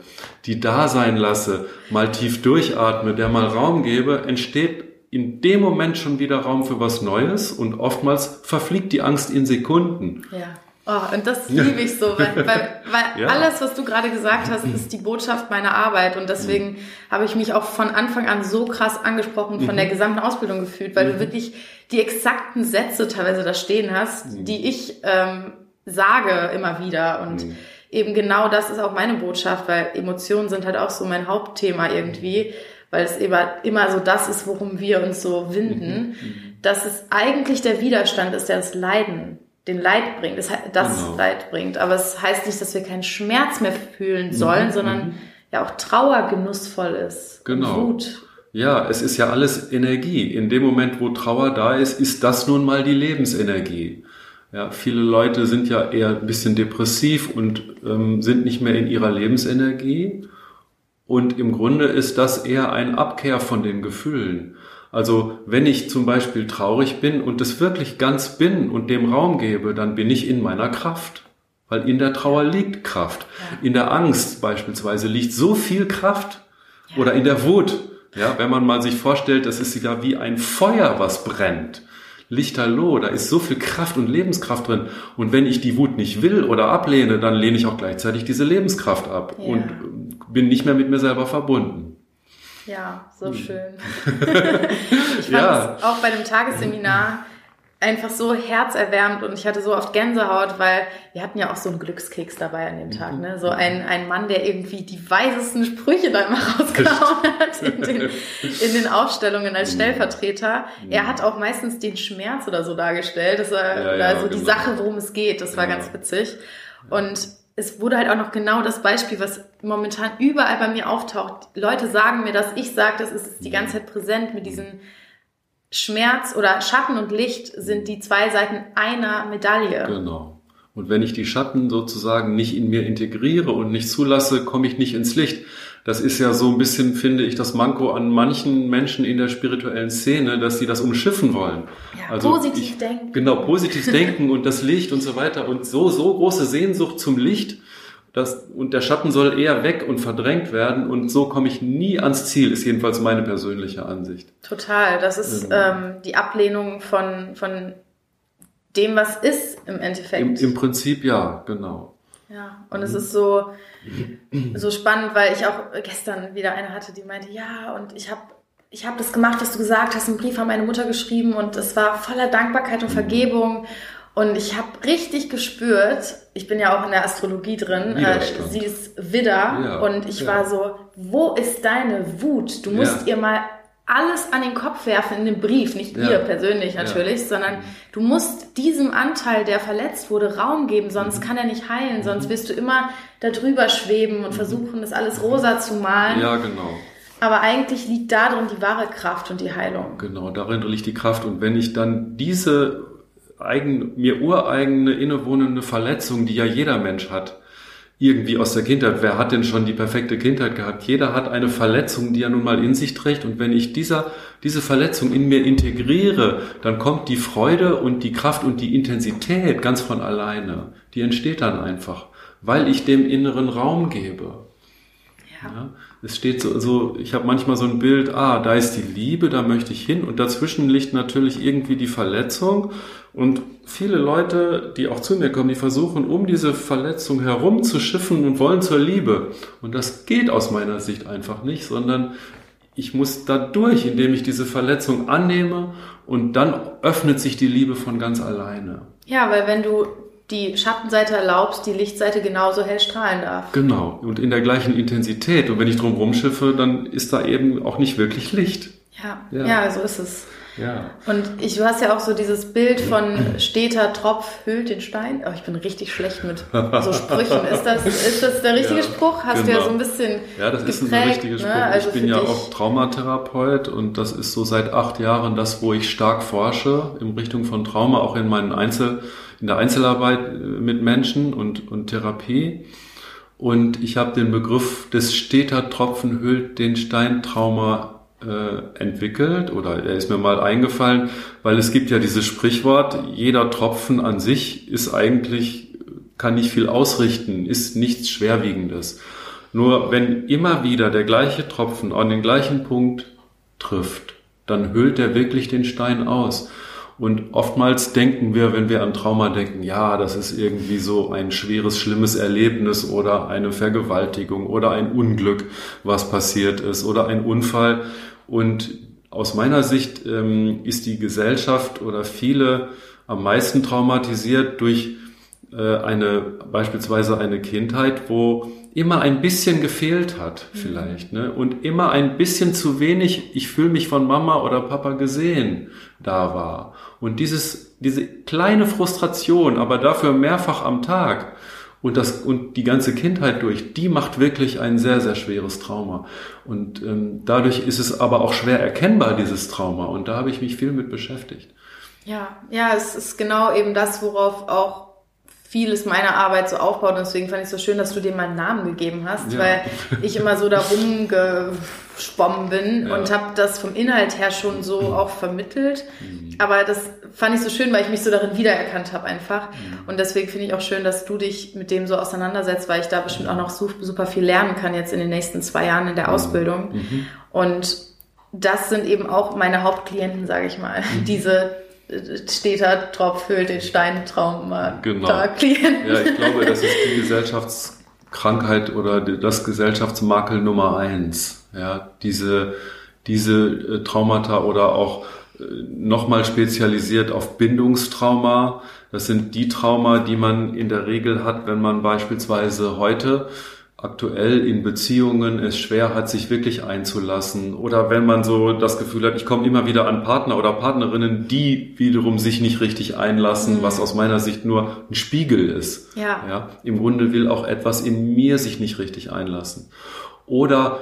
die da sein lasse, mal tief durchatme, der mal Raum gebe, entsteht in dem Moment schon wieder Raum für was Neues und oftmals verfliegt die Angst in Sekunden. Ja. Oh, und das liebe ich so, weil, weil, weil [laughs] ja. alles, was du gerade gesagt hast, ist die Botschaft meiner Arbeit und deswegen mhm. habe ich mich auch von Anfang an so krass angesprochen von mhm. der gesamten Ausbildung gefühlt, weil mhm. du wirklich die exakten Sätze teilweise da stehen hast, mhm. die ich ähm, sage immer wieder und mhm. eben genau das ist auch meine Botschaft, weil Emotionen sind halt auch so mein Hauptthema irgendwie, weil es eben immer so das ist, worum wir uns so winden, mhm. dass es eigentlich der Widerstand ist, der das Leiden den Leid bringt, das, das genau. Leid bringt. Aber es heißt nicht, dass wir keinen Schmerz mehr fühlen sollen, mhm. sondern ja auch Trauer genussvoll ist. Genau. Wut. Ja, es ist ja alles Energie. In dem Moment, wo Trauer da ist, ist das nun mal die Lebensenergie. Ja, viele Leute sind ja eher ein bisschen depressiv und ähm, sind nicht mehr in ihrer Lebensenergie. Und im Grunde ist das eher ein Abkehr von den Gefühlen. Also wenn ich zum Beispiel traurig bin und es wirklich ganz bin und dem Raum gebe, dann bin ich in meiner Kraft. Weil in der Trauer liegt Kraft. In der Angst beispielsweise liegt so viel Kraft. Oder in der Wut. Ja, wenn man mal sich vorstellt, das ist ja wie ein Feuer, was brennt. Lichterloh, da ist so viel Kraft und Lebenskraft drin. Und wenn ich die Wut nicht will oder ablehne, dann lehne ich auch gleichzeitig diese Lebenskraft ab ja. und bin nicht mehr mit mir selber verbunden. Ja, so hm. schön. [laughs] ich fand ja. es auch bei dem Tagesseminar einfach so herzerwärmend und ich hatte so oft Gänsehaut, weil wir hatten ja auch so einen Glückskeks dabei an dem Tag, ne? So ein, ein Mann, der irgendwie die weisesten Sprüche da immer [laughs] rausgehauen hat in [laughs] den, in den Aufstellungen als mhm. Stellvertreter. Er hat auch meistens den Schmerz oder so dargestellt. Das war ja, ja, also genau. die Sache, worum es geht. Das war ja. ganz witzig. Und es wurde halt auch noch genau das Beispiel, was momentan überall bei mir auftaucht. Leute sagen mir das, ich sage das, es ist die ganze Zeit präsent mit diesen Schmerz oder Schatten und Licht sind die zwei Seiten einer Medaille. Genau. Und wenn ich die Schatten sozusagen nicht in mir integriere und nicht zulasse, komme ich nicht ins Licht. Das ist ja so ein bisschen, finde ich, das Manko an manchen Menschen in der spirituellen Szene, dass sie das umschiffen wollen. Ja, also positiv ich, denken. Genau, positiv denken und das Licht und so weiter und so, so große Sehnsucht zum Licht das, und der Schatten soll eher weg und verdrängt werden und so komme ich nie ans Ziel, ist jedenfalls meine persönliche Ansicht. Total, das ist ja. ähm, die Ablehnung von, von dem, was ist im Endeffekt. Im, im Prinzip ja, genau. Ja, und mhm. es ist so, so spannend, weil ich auch gestern wieder eine hatte, die meinte, ja, und ich habe ich hab das gemacht, was du gesagt hast, einen Brief an meine Mutter geschrieben und es war voller Dankbarkeit und mhm. Vergebung. Und ich habe richtig gespürt, ich bin ja auch in der Astrologie drin, äh, sie ist Widder ja, und ich ja. war so, wo ist deine Wut? Du musst ja. ihr mal alles an den Kopf werfen in dem Brief, nicht ihr persönlich natürlich, sondern du musst diesem Anteil, der verletzt wurde, Raum geben, sonst mhm. kann er nicht heilen, sonst mhm. wirst du immer darüber schweben und mhm. versuchen, das alles rosa zu malen. Ja, genau. Aber eigentlich liegt darin die wahre Kraft und die Heilung. Genau, darin liegt die Kraft. Und wenn ich dann diese eigen, mir ureigene, innewohnende Verletzung, die ja jeder Mensch hat, irgendwie aus der Kindheit. Wer hat denn schon die perfekte Kindheit gehabt? Jeder hat eine Verletzung, die er nun mal in sich trägt. Und wenn ich dieser, diese Verletzung in mir integriere, dann kommt die Freude und die Kraft und die Intensität ganz von alleine. Die entsteht dann einfach, weil ich dem inneren Raum gebe. Ja. ja es steht so, so ich habe manchmal so ein Bild, ah, da ist die Liebe, da möchte ich hin. Und dazwischen liegt natürlich irgendwie die Verletzung. Und viele Leute, die auch zu mir kommen, die versuchen, um diese Verletzung herum zu schiffen und wollen zur Liebe. Und das geht aus meiner Sicht einfach nicht, sondern ich muss da durch, indem ich diese Verletzung annehme und dann öffnet sich die Liebe von ganz alleine. Ja, weil wenn du die Schattenseite erlaubst, die Lichtseite genauso hell strahlen darf. Genau, und in der gleichen Intensität. Und wenn ich drum rumschiffe, dann ist da eben auch nicht wirklich Licht. Ja, ja, ja so ist es. Ja. Und ich, du hast ja auch so dieses Bild von steter Tropf hüllt den Stein. Oh, ich bin richtig schlecht mit so Sprüchen. Ist das, ist das der richtige Ja, Spruch? Hast du ja genau. so ein bisschen Ja, das ist ein geprägt, richtiger Spruch. Ne? Also ich bin ja dich- auch Traumatherapeut und das ist so seit acht Jahren das, wo ich stark forsche in Richtung von Trauma, auch in meinen Einzel, in der Einzelarbeit äh, mit Menschen und, und Therapie. Und ich habe den Begriff des steter Tropfen hüllt den Steintrauma äh, entwickelt oder er ist mir mal eingefallen, weil es gibt ja dieses Sprichwort, jeder Tropfen an sich ist eigentlich, kann nicht viel ausrichten, ist nichts Schwerwiegendes. Nur wenn immer wieder der gleiche Tropfen an den gleichen Punkt trifft, dann hüllt er wirklich den Stein aus. Und oftmals denken wir, wenn wir an Trauma denken, ja, das ist irgendwie so ein schweres, schlimmes Erlebnis oder eine Vergewaltigung oder ein Unglück, was passiert ist oder ein Unfall. Und aus meiner Sicht ähm, ist die Gesellschaft oder viele am meisten traumatisiert durch äh, eine beispielsweise eine Kindheit, wo immer ein bisschen gefehlt hat vielleicht ne? und immer ein bisschen zu wenig ich fühle mich von Mama oder Papa gesehen da war. Und dieses diese kleine Frustration aber dafür mehrfach am Tag und das und die ganze Kindheit durch die macht wirklich ein sehr sehr schweres Trauma. Und ähm, dadurch ist es aber auch schwer erkennbar dieses Trauma. Und da habe ich mich viel mit beschäftigt. Ja, ja, es ist genau eben das, worauf auch vieles meiner Arbeit so aufbaut. Und deswegen fand ich es so schön, dass du dem mal einen Namen gegeben hast, Ja. weil ich immer so da rumgeschwommen bin Ja. und habe das vom Inhalt her schon so auch vermittelt. Mhm. Aber das fand ich so schön, weil ich mich so darin wiedererkannt habe einfach. Mhm. Und deswegen finde ich auch schön, dass du dich mit dem so auseinandersetzt, weil ich da bestimmt auch noch su- super viel lernen kann jetzt in den nächsten zwei Jahren in der Ausbildung. Mhm. Und das sind eben auch meine Hauptklienten, sage ich mal. Mhm. Diese äh, steter Tropf hüllt den Steintraum Genau. da Klienten. Ja, ich glaube, das ist die Gesellschaftskrankheit oder das Gesellschaftsmakel Nummer eins. Ja, diese, diese äh, Traumata oder auch äh, nochmal spezialisiert auf Bindungstrauma. Das sind die Trauma, die man in der Regel hat, wenn man beispielsweise heute aktuell in Beziehungen es schwer hat, sich wirklich einzulassen. Oder wenn man so das Gefühl hat, ich komme immer wieder an Partner oder Partnerinnen, die wiederum sich nicht richtig einlassen, was aus meiner Sicht nur ein Spiegel ist. Ja. Ja, Im Grunde will auch etwas in mir sich nicht richtig einlassen. Oder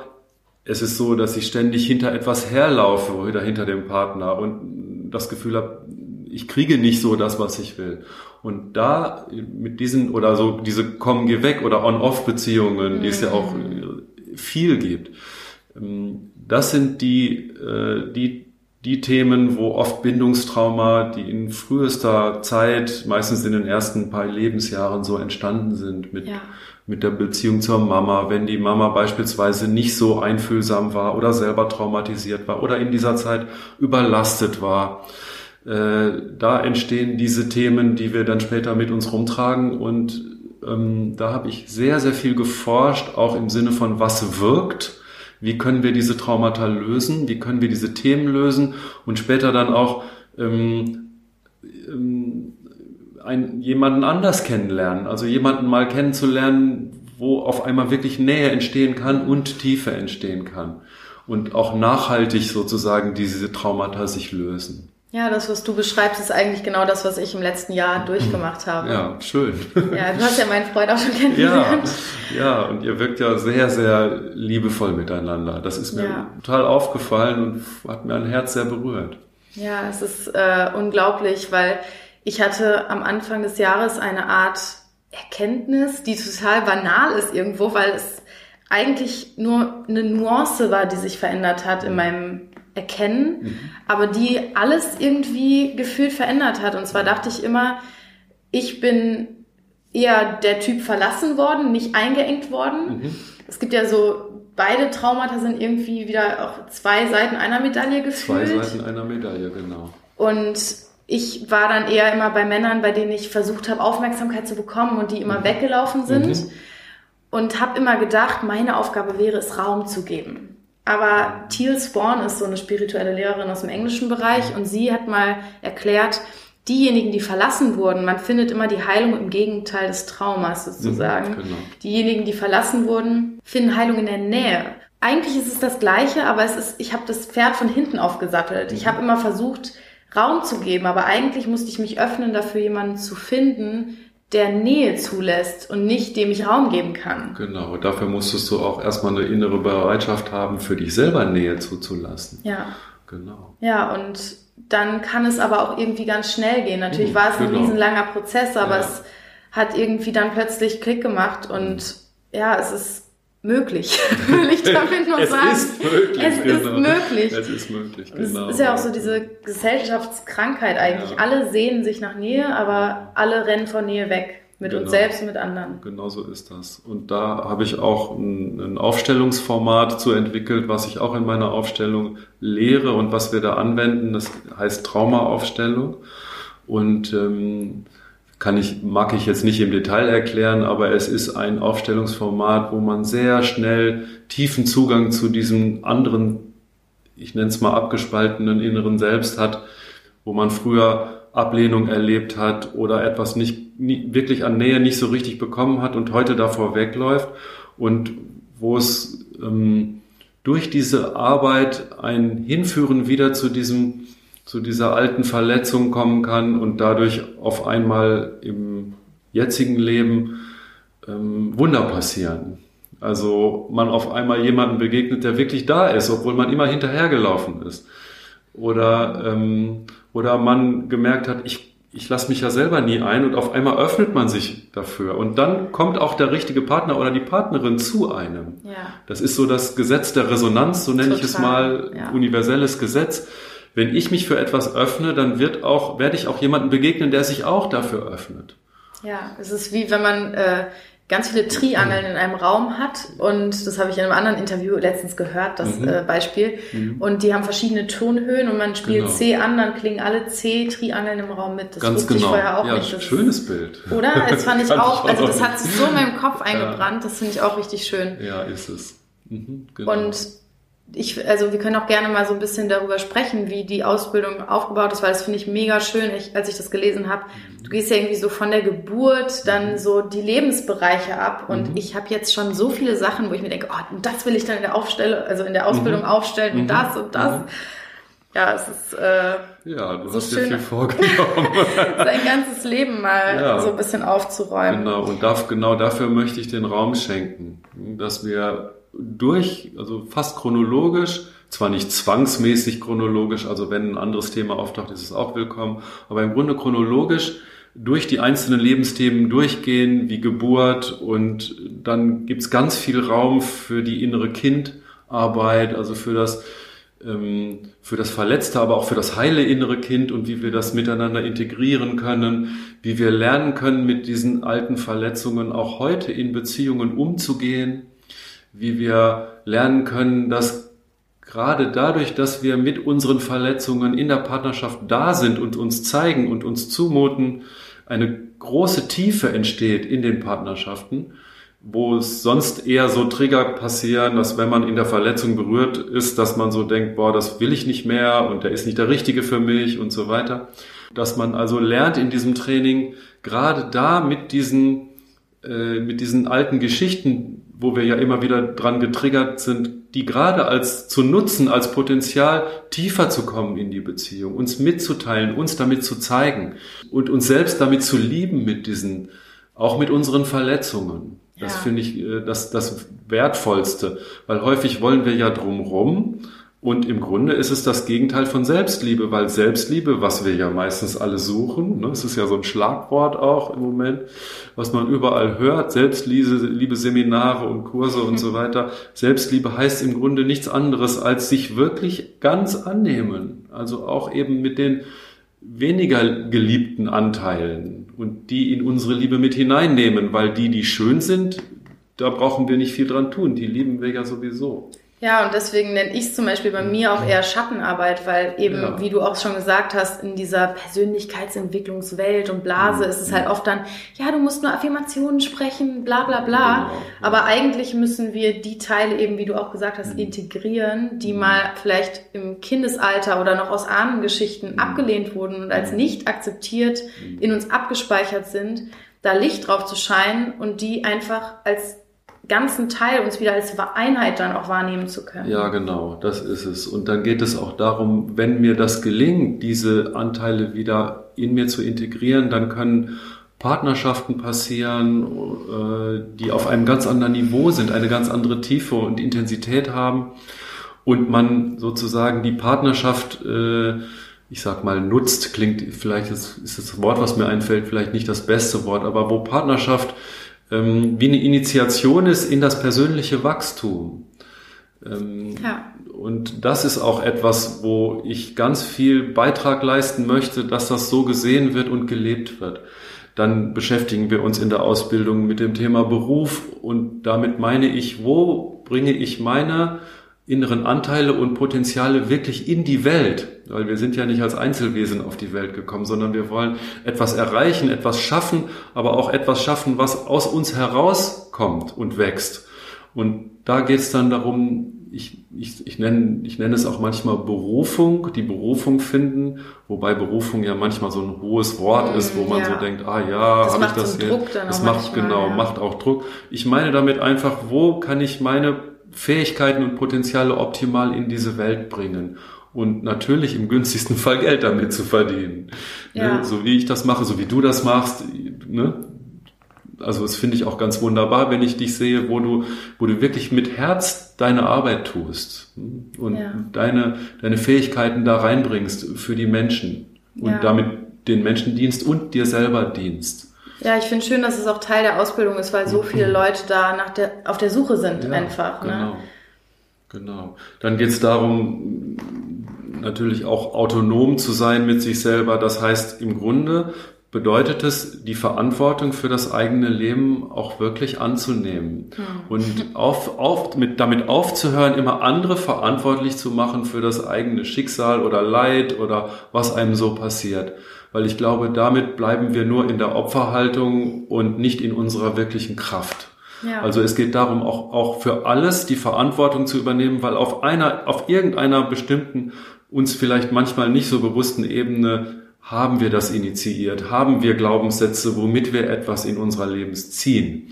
es ist so, dass ich ständig hinter etwas herlaufe oder hinter dem Partner und das Gefühl habe, ich kriege nicht so das, was ich will. Und da mit diesen oder so diese komm geh weg oder On-Off-Beziehungen, die es ja auch äh, viel gibt, ähm, das sind die, äh, die, die Themen, wo oft Bindungstrauma, die in frühester Zeit, meistens in den ersten paar Lebensjahren so entstanden sind mit, Ja. mit der Beziehung zur Mama, wenn die Mama beispielsweise nicht so einfühlsam war oder selber traumatisiert war oder in dieser Zeit überlastet war. Äh, da entstehen diese Themen, die wir dann später mit uns rumtragen. Und ähm, da habe ich sehr, sehr viel geforscht, auch im Sinne von was wirkt, wie können wir diese Traumata lösen, wie können wir diese Themen lösen? Und später dann auch ähm, ähm, ein, jemanden anders kennenlernen, also jemanden mal kennenzulernen, wo auf einmal wirklich Nähe entstehen kann und Tiefe entstehen kann. Und auch nachhaltig sozusagen diese Traumata sich lösen. Ja, das, was du beschreibst, ist eigentlich genau das, was ich im letzten Jahr durchgemacht habe. Ja, schön. Ja, du hast ja meinen Freund auch schon Ja, kennengelernt. ja, und ihr wirkt ja sehr, sehr liebevoll miteinander. Das ist mir Ja. total aufgefallen und hat mir ein Herz sehr berührt. Ja, es ist äh, unglaublich, weil ich hatte am Anfang des Jahres eine Art Erkenntnis, die total banal ist irgendwo, weil es eigentlich nur eine Nuance war, die sich verändert hat in meinem Erkennen, aber die alles irgendwie gefühlt verändert hat. Und zwar dachte ich immer, ich bin eher der Typ verlassen worden, nicht eingeengt worden. Es gibt ja so, beide Traumata sind irgendwie wieder auch zwei Seiten einer Medaille Zwei gefühlt. Seiten einer Medaille, genau. Und ich war dann eher immer bei Männern, bei denen ich versucht habe, Aufmerksamkeit zu bekommen und die immer weggelaufen sind. Mhm. Und habe immer gedacht, meine Aufgabe wäre es, Raum zu geben. Aber Teal Spawn ist so eine spirituelle Lehrerin aus dem englischen Bereich und sie hat mal erklärt, diejenigen, die verlassen wurden, man findet immer die Heilung im Gegenteil des Traumas sozusagen. Mhm, genau. Diejenigen, die verlassen wurden, finden Heilung in der Nähe. eigentlich ist es das Gleiche, aber es ist, ich habe das Pferd von hinten aufgesattelt. Ich habe immer versucht, Raum zu geben, aber eigentlich musste ich mich öffnen, dafür jemanden zu finden, der Nähe zulässt und nicht dem ich Raum geben kann. Genau, dafür musstest du auch erstmal eine innere Bereitschaft haben, für dich selber Nähe zuzulassen. Ja. Genau. Ja, und dann kann es aber auch irgendwie ganz schnell gehen. Natürlich mhm, war es ein genau. riesenlanger Prozess, aber ja. es hat irgendwie dann plötzlich Klick gemacht und ja, es ist möglich, [laughs] will ich damit nur es sagen. Ist möglich, es genau. ist möglich. Es ist möglich, genau. Es ist ja auch so diese Gesellschaftskrankheit eigentlich. Ja. Alle sehnen sich nach Nähe, aber alle rennen vor Nähe weg. Mit genau. uns selbst und mit anderen. Genau so ist das. Und da habe ich auch ein, ein, Aufstellungsformat zu entwickelt, was ich auch in meiner Aufstellung lehre und was wir da anwenden. Das heißt Traumaaufstellung. Und ähm, kann ich, mag ich jetzt nicht im Detail erklären, aber es ist ein Aufstellungsformat, wo man sehr schnell tiefen Zugang zu diesem anderen, ich nenne es mal abgespaltenen inneren Selbst hat, wo man früher Ablehnung erlebt hat oder etwas nicht, nie, wirklich an Nähe nicht so richtig bekommen hat und heute davor wegläuft und wo es ähm, durch diese Arbeit ein Hinführen wieder zu diesem zu dieser alten Verletzung kommen kann und dadurch auf einmal im jetzigen Leben ähm, Wunder passieren. Also man auf einmal jemanden begegnet, der wirklich da ist, obwohl man immer hinterhergelaufen ist. Oder, ähm, oder man gemerkt hat, ich, ich lasse mich ja selber nie ein und auf einmal öffnet man sich dafür. Und dann kommt auch der richtige Partner oder die Partnerin zu einem. Ja. Das ist so das Gesetz der Resonanz, so nenne Total. ich es mal, ja. universelles Gesetz wenn ich mich für etwas öffne, dann wird auch, werde ich auch jemanden begegnen, der sich auch dafür öffnet. Ja, es ist wie wenn man äh, ganz viele Triangeln in einem Raum hat und das habe ich in einem anderen Interview letztens gehört, das mhm. äh, Beispiel. Mhm. Und die haben verschiedene Tonhöhen und man spielt genau. C an, dann klingen alle C-Triangeln im Raum mit. Das ganz wusste genau. ich vorher auch ja, nicht. Das schönes Bild. Oder? [laughs] Das fand ich auch, also das hat sich so in meinem Kopf eingebrannt, das finde ich auch richtig schön. Ja, ist es. Mhm, genau. Und ich, also wir können auch gerne mal so ein bisschen darüber sprechen, wie die Ausbildung aufgebaut ist, weil das finde ich mega schön, ich, als ich das gelesen habe. Mhm. Du gehst ja irgendwie so von der Geburt dann mhm. so die Lebensbereiche ab und mhm. ich habe jetzt schon so viele Sachen, wo ich mir denke, oh, das will ich dann in der Aufstellung, also in der Ausbildung mhm. aufstellen und mhm. das und das. Mhm. Ja, es ist äh, ja, du so hast schön, dir viel vorgenommen. [laughs] sein ganzes Leben mal ja. so ein bisschen aufzuräumen. Genau, und darf, genau dafür möchte ich den Raum schenken, dass wir durch, also fast chronologisch, zwar nicht zwangsmäßig chronologisch, also wenn ein anderes Thema auftaucht, ist es auch willkommen, aber im Grunde chronologisch durch die einzelnen Lebensthemen durchgehen, wie Geburt und dann gibt's ganz viel Raum für die innere Kindarbeit, also für das, ähm, für das verletzte, aber auch für das heile innere Kind und wie wir das miteinander integrieren können, wie wir lernen können, mit diesen alten Verletzungen auch heute in Beziehungen umzugehen wie wir lernen können, dass gerade dadurch, dass wir mit unseren Verletzungen in der Partnerschaft da sind und uns zeigen und uns zumuten, eine große Tiefe entsteht in den Partnerschaften, wo es sonst eher so Trigger passieren, dass wenn man in der Verletzung berührt ist, dass man so denkt, boah, das will ich nicht mehr und der ist nicht der Richtige für mich und so weiter. Dass man also lernt in diesem Training, gerade da mit diesen, äh, mit diesen alten Geschichten wo wir ja immer wieder dran getriggert sind, die gerade als zu nutzen, als Potenzial tiefer zu kommen in die Beziehung, uns mitzuteilen, uns damit zu zeigen und uns selbst damit zu lieben mit diesen, auch mit unseren Verletzungen. Das ja. finde ich äh, das, das Wertvollste, weil häufig wollen wir ja drumrum und im Grunde ist es das Gegenteil von Selbstliebe, weil Selbstliebe, was wir ja meistens alle suchen, ne, es ist ja so ein Schlagwort auch im Moment, was man überall hört, Selbstliebe, Liebe Seminare und Kurse und so [laughs] weiter. Selbstliebe heißt im Grunde nichts anderes, als sich wirklich ganz annehmen. Also auch eben mit den weniger geliebten Anteilen und die in unsere Liebe mit hineinnehmen, weil die, die schön sind, da brauchen wir nicht viel dran tun. Die lieben wir ja sowieso. Ja, und deswegen nenne ich es zum Beispiel bei mir auch eher Schattenarbeit, weil eben, ja. wie du auch schon gesagt hast, in dieser Persönlichkeitsentwicklungswelt und Blase mhm. ist es halt oft dann, ja, du musst nur Affirmationen sprechen, bla bla bla. Genau. Aber eigentlich müssen wir die Teile eben, wie du auch gesagt hast, mhm. integrieren, die mhm. mal vielleicht im Kindesalter oder noch aus Ahnengeschichten mhm. abgelehnt wurden und als mhm. nicht akzeptiert in uns abgespeichert sind, da Licht drauf zu scheinen und die einfach als ganzen Teil uns wieder als Einheit dann auch wahrnehmen zu können. Ja, genau, das ist es. Und dann geht es auch darum, wenn mir das gelingt, diese Anteile wieder in mir zu integrieren, dann können Partnerschaften passieren, äh, die auf einem ganz anderen Niveau sind, eine ganz andere Tiefe und Intensität haben und man sozusagen die Partnerschaft, äh, ich sag mal, nutzt, klingt vielleicht ist, ist das Wort, was mir einfällt, vielleicht nicht das beste Wort, aber wo Partnerschaft ähm, wie eine Initiation ist in das persönliche Wachstum. Ähm, ja. Und das ist auch etwas, wo ich ganz viel Beitrag leisten möchte, dass das so gesehen wird und gelebt wird. Dann beschäftigen wir uns in der Ausbildung mit dem Thema Beruf und damit meine ich, wo bringe ich meine inneren Anteile und Potenziale wirklich in die Welt, weil wir sind ja nicht als Einzelwesen auf die Welt gekommen, sondern wir wollen etwas erreichen, etwas schaffen, aber auch etwas schaffen, was aus uns herauskommt und wächst. Und da geht es dann darum, ich, ich, ich, nenne, ich nenne es auch manchmal Berufung, die Berufung finden, wobei Berufung ja manchmal so ein hohes Wort ist, wo man ja. so denkt, ah ja, habe ich das hier. Druck dann das macht manchmal, genau, ja. macht auch Druck. Ich meine damit einfach, wo kann ich meine Fähigkeiten und Potenziale optimal in diese Welt bringen? Und natürlich im günstigsten [laughs] Fall Geld damit zu verdienen. Ne? Ja. Ne? So wie ich das mache, so wie du das machst, ne? also das finde ich auch ganz wunderbar, wenn ich dich sehe, wo du, wo du wirklich mit Herz deine Arbeit tust und ja. deine, deine Fähigkeiten da reinbringst für die Menschen und ja. damit den Menschen dienst und dir selber dienst. Ja, ich finde schön, dass es auch Teil der Ausbildung ist, weil so viele Leute da nach der, auf der Suche sind ja, einfach. Ne? Genau. Genau. Dann geht es darum, natürlich auch autonom zu sein mit sich selber. Das heißt, im Grunde bedeutet es, die Verantwortung für das eigene Leben auch wirklich anzunehmen mhm. und auf, auf, mit, damit aufzuhören, immer andere verantwortlich zu machen für das eigene Schicksal oder Leid oder was einem so passiert. Weil ich glaube, damit bleiben wir nur in der Opferhaltung und nicht in unserer wirklichen Kraft. Ja. Also es geht darum, auch, auch für alles die Verantwortung zu übernehmen, weil auf einer, auf irgendeiner bestimmten, uns vielleicht manchmal nicht so bewussten Ebene haben wir das initiiert? Haben wir Glaubenssätze, womit wir etwas in unserer Lebens ziehen?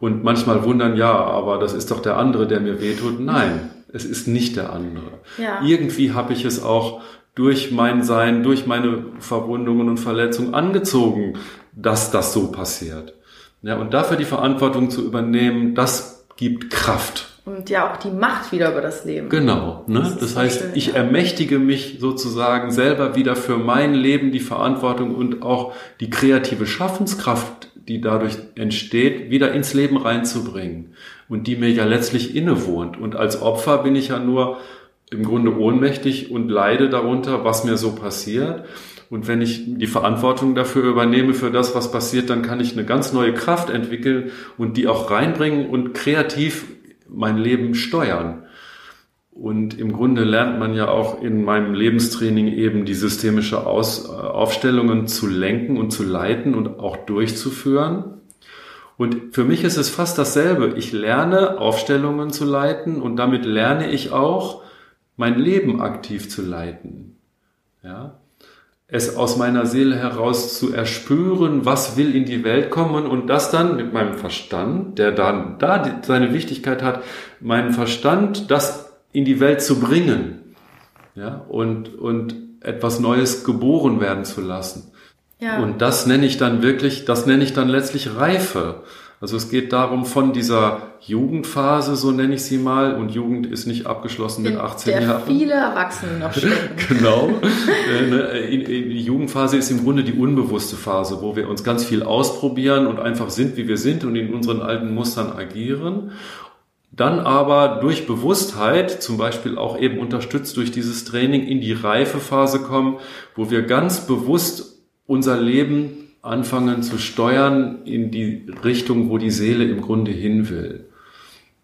Und manchmal wundern, ja, aber das ist doch der andere, der mir wehtut. Nein, es ist nicht der andere. Ja. Irgendwie habe ich es auch durch mein Sein, durch meine Verwundungen und Verletzungen angezogen, dass das so passiert. Ja, und dafür die Verantwortung zu übernehmen, das gibt Kraft und ja auch die Macht wieder über das Leben. Genau. Ne? Das, das heißt, schön, ich ja. ermächtige mich sozusagen selber wieder für mein Leben die Verantwortung und auch die kreative Schaffenskraft, die dadurch entsteht, wieder ins Leben reinzubringen und die mir ja letztlich innewohnt. Und als Opfer bin ich ja nur im Grunde ohnmächtig und leide darunter, was mir so passiert. Und wenn ich die Verantwortung dafür übernehme, für das, was passiert, dann kann ich eine ganz neue Kraft entwickeln und die auch reinbringen und kreativ mein Leben steuern. Und im Grunde lernt man ja auch in meinem Lebenstraining eben die systemische Aus, äh, Aufstellungen zu lenken und zu leiten und auch durchzuführen. Und für mich ist es fast dasselbe. Ich lerne Aufstellungen zu leiten und damit lerne ich auch mein Leben aktiv zu leiten. Ja es aus meiner Seele heraus zu erspüren, was will in die Welt kommen und das dann mit meinem Verstand, der dann da seine Wichtigkeit hat, meinen Verstand, das in die Welt zu bringen, ja, und, und etwas Neues geboren werden zu lassen. Ja. Und das nenne ich dann wirklich, das nenne ich dann letztlich Reife. Also es geht darum, von dieser Jugendphase, so nenne ich sie mal, und Jugend ist nicht abgeschlossen mit 18 der Jahren. viele Erwachsene noch [laughs] stehen. genau. Äh, ne, die Jugendphase ist im Grunde die unbewusste Phase, wo wir uns ganz viel ausprobieren und einfach sind, wie wir sind und in unseren alten Mustern agieren. Dann aber durch Bewusstheit, zum Beispiel auch eben unterstützt durch dieses Training, in die Reifephase kommen, wo wir ganz bewusst unser Leben anfangen zu steuern in die Richtung, wo die Seele im Grunde hin will.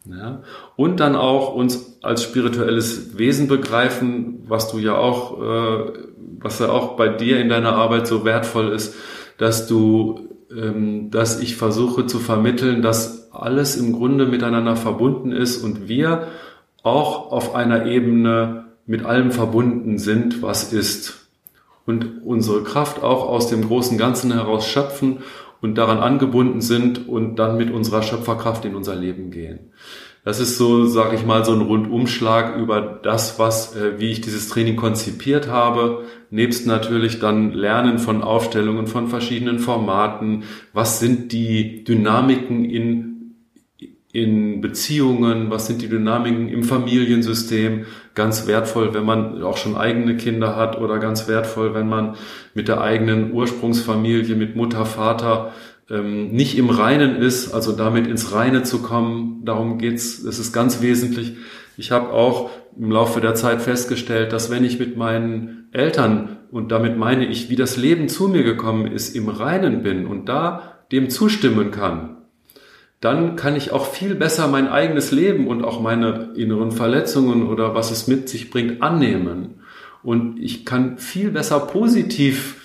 Ja? Und dann auch uns als spirituelles Wesen begreifen, was du ja auch, äh, was ja auch bei dir in deiner Arbeit so wertvoll ist, dass du, ähm, dass ich versuche zu vermitteln, dass alles im Grunde miteinander verbunden ist und wir auch auf einer Ebene mit allem verbunden sind, was ist und unsere Kraft auch aus dem großen Ganzen heraus schöpfen und daran angebunden sind und dann mit unserer Schöpferkraft in unser Leben gehen. Das ist so, sage ich mal, so ein Rundumschlag über das, was, äh, wie ich dieses Training konzipiert habe. Nebst natürlich dann Lernen von Aufstellungen, von verschiedenen Formaten. Was sind die Dynamiken in in Beziehungen, was sind die Dynamiken im Familiensystem, ganz wertvoll, wenn man auch schon eigene Kinder hat oder ganz wertvoll, wenn man mit der eigenen Ursprungsfamilie, mit Mutter, Vater ähm, nicht im Reinen ist, also damit ins Reine zu kommen. Darum geht's. Es ist ganz wesentlich. Ich habe auch im Laufe der Zeit festgestellt, dass wenn ich mit meinen Eltern und damit meine ich, wie das Leben zu mir gekommen ist, im Reinen bin und da dem zustimmen kann, dann kann ich auch viel besser mein eigenes Leben und auch meine inneren Verletzungen oder was es mit sich bringt annehmen. Und ich kann viel besser positiv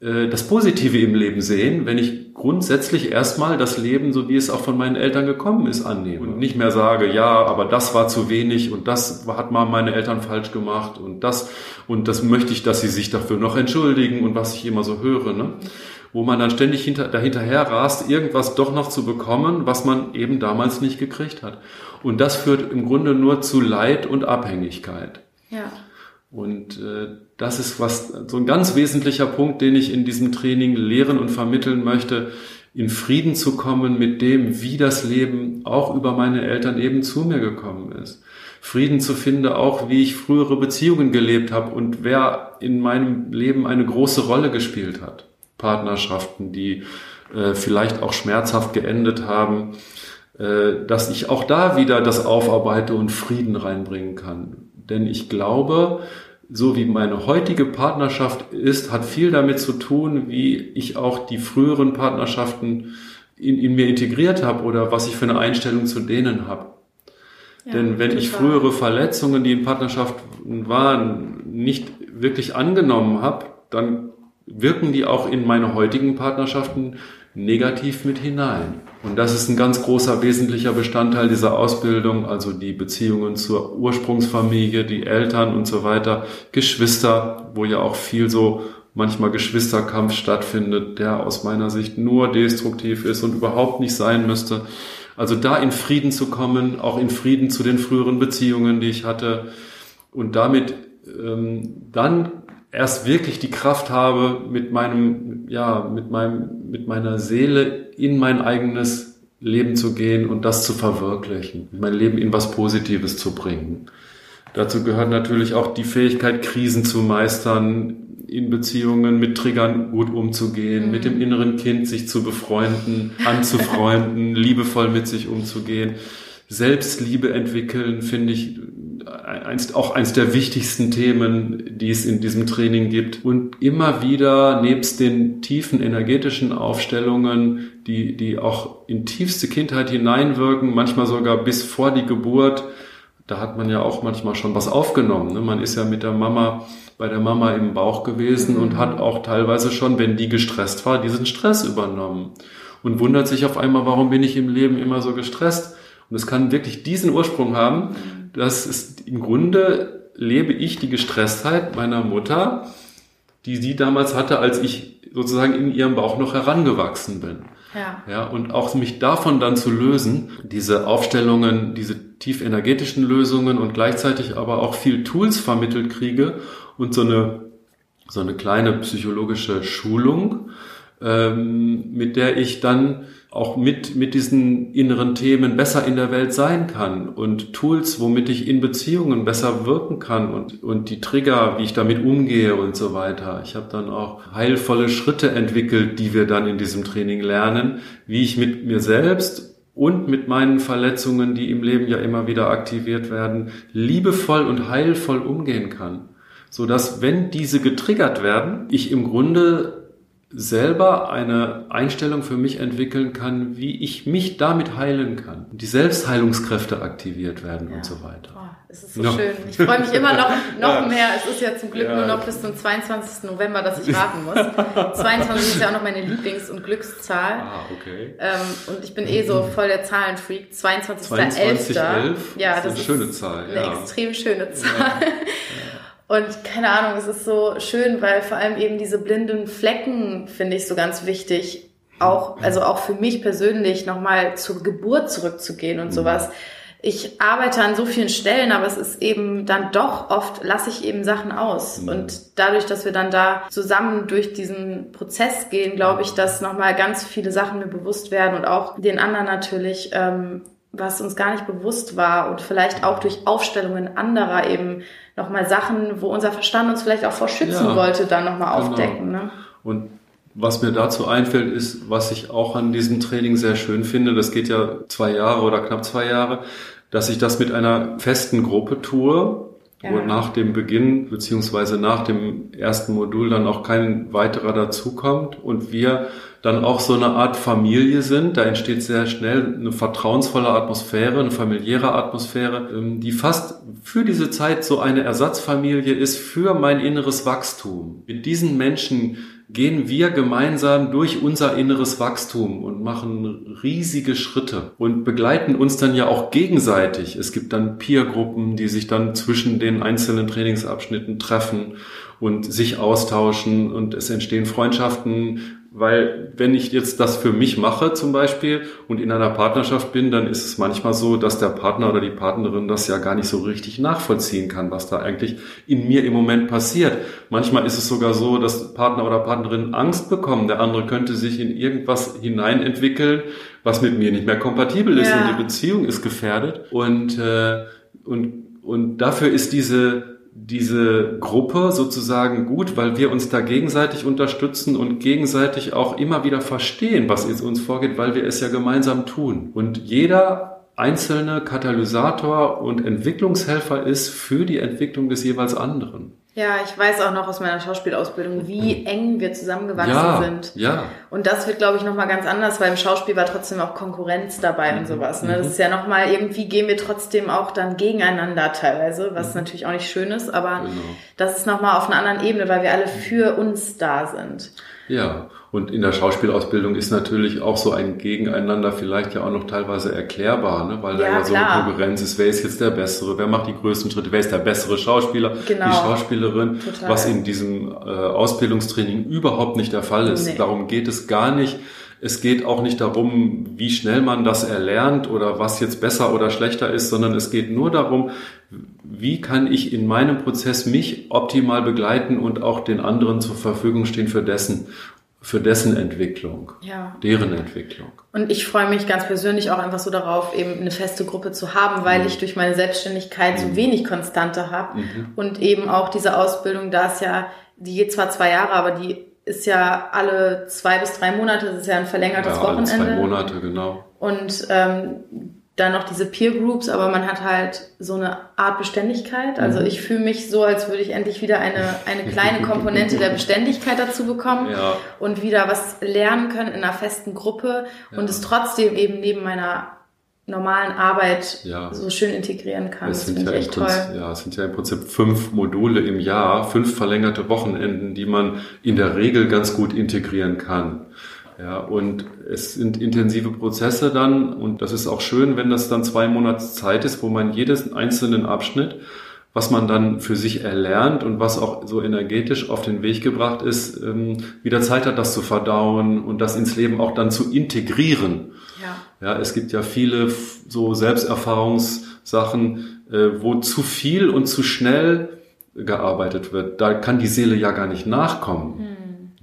äh, das Positive im Leben sehen, wenn ich grundsätzlich erstmal das Leben, so wie es auch von meinen Eltern gekommen ist, annehme und nicht mehr sage, ja, aber das war zu wenig und das hat mal meine Eltern falsch gemacht und das und das möchte ich, dass sie sich dafür noch entschuldigen und was ich immer so höre, ne? Wo man dann ständig hinter, dahinterher rast, irgendwas doch noch zu bekommen, was man eben damals nicht gekriegt hat. Und das führt im Grunde nur zu Leid und Abhängigkeit. Ja. Und äh, das ist was so ein ganz wesentlicher Punkt, den ich in diesem Training lehren und vermitteln möchte, in Frieden zu kommen mit dem, wie das Leben auch über meine Eltern eben zu mir gekommen ist. Frieden zu finden, auch wie ich frühere Beziehungen gelebt habe und wer in meinem Leben eine große Rolle gespielt hat. Partnerschaften, die äh, vielleicht auch schmerzhaft geendet haben, äh, dass ich auch da wieder das aufarbeite und Frieden reinbringen kann. Denn ich glaube, so wie meine heutige Partnerschaft ist, hat viel damit zu tun, wie ich auch die früheren Partnerschaften in, in mir integriert habe oder was ich für eine Einstellung zu denen habe. Ja, Denn wenn ich frühere Verletzungen, die in Partnerschaften waren, nicht wirklich angenommen habe, dann wirken die auch in meine heutigen Partnerschaften negativ mit hinein. Und das ist ein ganz großer wesentlicher Bestandteil dieser Ausbildung, also die Beziehungen zur Ursprungsfamilie, die Eltern und so weiter, Geschwister, wo ja auch viel so manchmal Geschwisterkampf stattfindet, der aus meiner Sicht nur destruktiv ist und überhaupt nicht sein müsste. Also da in Frieden zu kommen, auch in Frieden zu den früheren Beziehungen, die ich hatte und damit ähm, dann erst wirklich die Kraft habe, mit meinem, ja, mit meinem, mit meiner Seele in mein eigenes Leben zu gehen und das zu verwirklichen, mein Leben in was Positives zu bringen. Dazu gehört natürlich auch die Fähigkeit, Krisen zu meistern, in Beziehungen mit Triggern gut umzugehen, mhm. mit dem inneren Kind sich zu befreunden, anzufreunden, [laughs] liebevoll mit sich umzugehen. Selbstliebe entwickeln, finde ich eins, auch eins der wichtigsten Themen, die es in diesem Training gibt. Und immer wieder, nebst den tiefen energetischen Aufstellungen, die, die auch in tiefste Kindheit hineinwirken, manchmal sogar bis vor die Geburt, da hat man ja auch manchmal schon was aufgenommen. Ne? Man ist ja mit der Mama, bei der Mama im Bauch gewesen und hat auch teilweise schon, wenn die gestresst war, diesen Stress übernommen. Und wundert sich auf einmal, warum bin ich im Leben immer so gestresst? Und es kann wirklich diesen Ursprung haben, das ist im Grunde lebe ich die Gestresstheit meiner Mutter, die sie damals hatte, als ich sozusagen in ihrem Bauch noch herangewachsen bin. Ja. ja. Und auch mich davon dann zu lösen, diese Aufstellungen, diese tief energetischen Lösungen und gleichzeitig aber auch viel Tools vermittelt kriege und so eine, so eine kleine psychologische Schulung, ähm, mit der ich dann auch mit, mit diesen inneren Themen besser in der Welt sein kann und Tools, womit ich in Beziehungen besser wirken kann und, und die Trigger, wie ich damit umgehe und so weiter. Ich habe dann auch heilvolle Schritte entwickelt, die wir dann in diesem Training lernen, wie ich mit mir selbst und mit meinen Verletzungen, die im Leben ja immer wieder aktiviert werden, liebevoll und heilvoll umgehen kann. So dass, wenn diese getriggert werden, ich im Grunde selber eine Einstellung für mich entwickeln kann, wie ich mich damit heilen kann. Die Selbstheilungskräfte aktiviert werden ja. und so weiter. Oh, es ist so ja. schön. Ich freue mich immer noch, noch [laughs] ja. mehr. Es ist ja zum Glück nur noch bis zum 22. November, dass ich warten muss. [laughs] 22 ist ja auch noch meine Lieblings- und Glückszahl. Ah, okay. Ähm, und ich bin eh so voll der Zahlenfreak. 22.11. 22, ja, das ist eine schöne Zahl. Eine extrem schöne Zahl. [laughs] Und keine Ahnung, es ist so schön, weil vor allem eben diese blinden Flecken finde ich so ganz wichtig auch, also auch für mich persönlich nochmal zur Geburt zurückzugehen und mhm. sowas. Ich arbeite an so vielen Stellen, aber es ist eben dann doch oft, lasse ich eben Sachen aus. Und dadurch, dass wir dann da zusammen durch diesen Prozess gehen, glaube ich, dass nochmal ganz viele Sachen mir bewusst werden und auch den anderen natürlich, ähm, was uns gar nicht bewusst war und vielleicht auch durch Aufstellungen anderer eben nochmal Sachen, wo unser Verstand uns vielleicht auch vor schützen ja, wollte, dann nochmal genau. aufdecken. Ne? Und was mir dazu einfällt, ist, was ich auch an diesem Training sehr schön finde, das geht ja zwei Jahre oder knapp zwei Jahre, dass ich das mit einer festen Gruppe tue, ja. wo nach dem Beginn beziehungsweise nach dem ersten Modul dann auch kein weiterer dazukommt und wir dann auch so eine Art Familie sind. Da entsteht sehr schnell eine vertrauensvolle Atmosphäre, eine familiäre Atmosphäre, ähm, die fast für diese Zeit so eine Ersatzfamilie ist für mein inneres Wachstum. Mit diesen Menschen gehen wir gemeinsam durch unser inneres Wachstum und machen riesige Schritte und begleiten uns dann ja auch gegenseitig. Es gibt dann Peergruppen, die sich dann zwischen den einzelnen Trainingsabschnitten treffen und sich austauschen und es entstehen Freundschaften, weil wenn ich jetzt das für mich mache zum Beispiel und in einer Partnerschaft bin, dann ist es manchmal so, dass der Partner oder die Partnerin das ja gar nicht so richtig nachvollziehen kann, was da eigentlich in mir im Moment passiert. Manchmal ist es sogar so, dass Partner oder Partnerin Angst bekommen. Der andere könnte sich in irgendwas hineinentwickeln, was mit mir nicht mehr kompatibel ist ja. und die Beziehung ist gefährdet. Und, äh, und, und dafür ist diese diese Gruppe sozusagen gut, weil wir uns da gegenseitig unterstützen und gegenseitig auch immer wieder verstehen, was jetzt uns vorgeht, weil wir es ja gemeinsam tun. Und jeder einzelne Katalysator und Entwicklungshelfer ist für die Entwicklung des jeweils anderen. Ja, ich weiß auch noch aus meiner Schauspielausbildung, wie eng wir zusammengewachsen ja, sind. Ja. Und das wird, glaube ich, nochmal ganz anders, weil im Schauspiel war trotzdem auch Konkurrenz dabei mhm. und sowas. Ne? Das mhm. ist ja nochmal, irgendwie gehen wir trotzdem auch dann gegeneinander teilweise, was mhm. natürlich auch nicht schön ist, aber genau. das ist nochmal auf einer anderen Ebene, weil wir alle für uns da sind. Ja, und in der Schauspielausbildung ist natürlich auch so ein Gegeneinander vielleicht ja auch noch teilweise erklärbar, ne? weil ja, da ja so eine Konkurrenz ist, wer ist jetzt der Bessere, wer macht die größten Schritte, wer ist der bessere Schauspieler, genau. die Schauspielerin, Total. was in diesem äh, Ausbildungstraining überhaupt nicht der Fall ist. Nee. Darum geht es gar nicht. Es geht auch nicht darum, wie schnell man das erlernt oder was jetzt besser oder schlechter ist, sondern es geht nur darum, wie kann ich in meinem Prozess mich optimal begleiten und auch den anderen zur Verfügung stehen für dessen für dessen Entwicklung, ja. deren Entwicklung. Und ich freue mich ganz persönlich auch einfach so darauf, eben eine feste Gruppe zu haben, weil mhm. ich durch meine Selbstständigkeit mhm. so wenig Konstante habe mhm. und eben auch diese Ausbildung, da ist ja, die geht zwar zwei Jahre, aber die ist ja alle zwei bis drei Monate, das ist ja ein verlängertes ja, Wochenende. Alle zwei Monate, genau. Und ähm, dann noch diese Peer Groups, aber man hat halt so eine Art Beständigkeit. Also mhm. ich fühle mich so, als würde ich endlich wieder eine, eine kleine Komponente der Beständigkeit dazu bekommen ja. und wieder was lernen können in einer festen Gruppe ja. und es trotzdem eben neben meiner normalen Arbeit ja. so schön integrieren kann. Es sind, ja echt toll. ja, es sind ja im Prinzip fünf Module im Jahr, fünf verlängerte Wochenenden, die man in der Regel ganz gut integrieren kann. Ja, und es sind intensive Prozesse dann und das ist auch schön, wenn das dann zwei Monate Zeit ist, wo man jedes einzelnen Abschnitt, was man dann für sich erlernt und was auch so energetisch auf den Weg gebracht ist, ähm, wieder Zeit hat, das zu verdauen und das ins Leben auch dann zu integrieren. Ja, ja es gibt ja viele so Selbsterfahrungssachen, äh, wo zu viel und zu schnell gearbeitet wird. Da kann die Seele ja gar nicht nachkommen. Hm.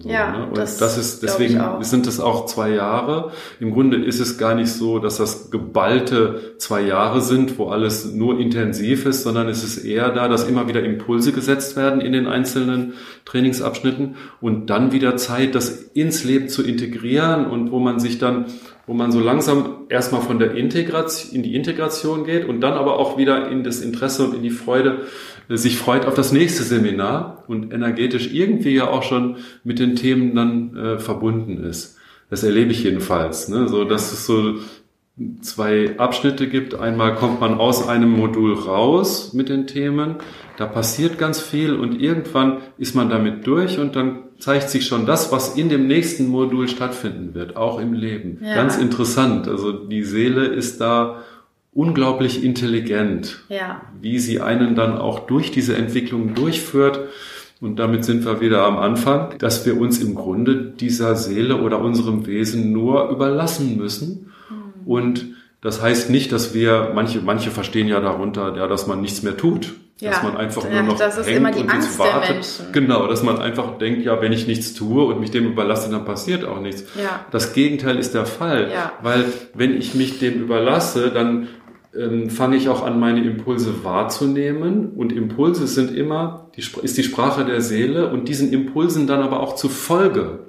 So, ja, ne? Und das, das ist deswegen sind es auch zwei Jahre. Im Grunde ist es gar nicht so, dass das geballte zwei Jahre sind, wo alles nur intensiv ist, sondern es ist eher da, dass immer wieder Impulse gesetzt werden in den einzelnen Trainingsabschnitten und dann wieder Zeit, das ins Leben zu integrieren und wo man sich dann wo man so langsam erstmal von der Integration in die Integration geht und dann aber auch wieder in das Interesse und in die Freude sich freut auf das nächste Seminar und energetisch irgendwie ja auch schon mit den Themen dann äh, verbunden ist. Das erlebe ich jedenfalls. Ne? So, dass es so zwei Abschnitte gibt. Einmal kommt man aus einem Modul raus mit den Themen. Da passiert ganz viel und irgendwann ist man damit durch und dann zeigt sich schon das, was in dem nächsten Modul stattfinden wird, auch im Leben. Ja. Ganz interessant. Also die Seele ist da unglaublich intelligent, ja. wie sie einen dann auch durch diese Entwicklung durchführt und damit sind wir wieder am Anfang, dass wir uns im Grunde dieser Seele oder unserem Wesen nur überlassen müssen. Mhm. Und das heißt nicht, dass wir, manche, manche verstehen ja darunter, ja, dass man nichts mehr tut. Ja, dass man einfach ja, nur noch das ist hängt immer die und Angst wartet. Menschen. Genau, dass man einfach denkt, ja, wenn ich nichts tue und mich dem überlasse, dann passiert auch nichts. Ja. Das Gegenteil ist der Fall. Ja. Weil wenn ich mich dem überlasse, dann ähm, fange ich auch an, meine Impulse wahrzunehmen. Und Impulse sind immer, die, ist die Sprache der Seele und diesen Impulsen dann aber auch zu Folge.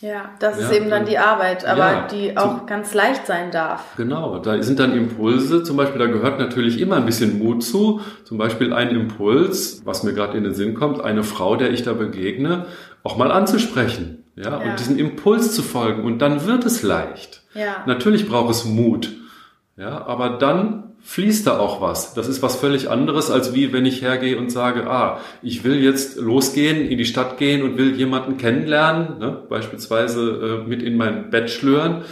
Ja, das ja, ist eben dann die Arbeit, aber ja, die auch zum, ganz leicht sein darf. Genau, da sind dann Impulse, zum Beispiel, da gehört natürlich immer ein bisschen Mut zu. Zum Beispiel ein Impuls, was mir gerade in den Sinn kommt, eine Frau, der ich da begegne, auch mal anzusprechen. Ja, ja. und diesen Impuls zu folgen. Und dann wird es leicht. Ja. Natürlich braucht es Mut. Ja, aber dann fließt da auch was. Das ist was völlig anderes, als wie wenn ich hergehe und sage, ah, ich will jetzt losgehen, in die Stadt gehen und will jemanden kennenlernen, ne? beispielsweise äh, mit in mein Bett schlören.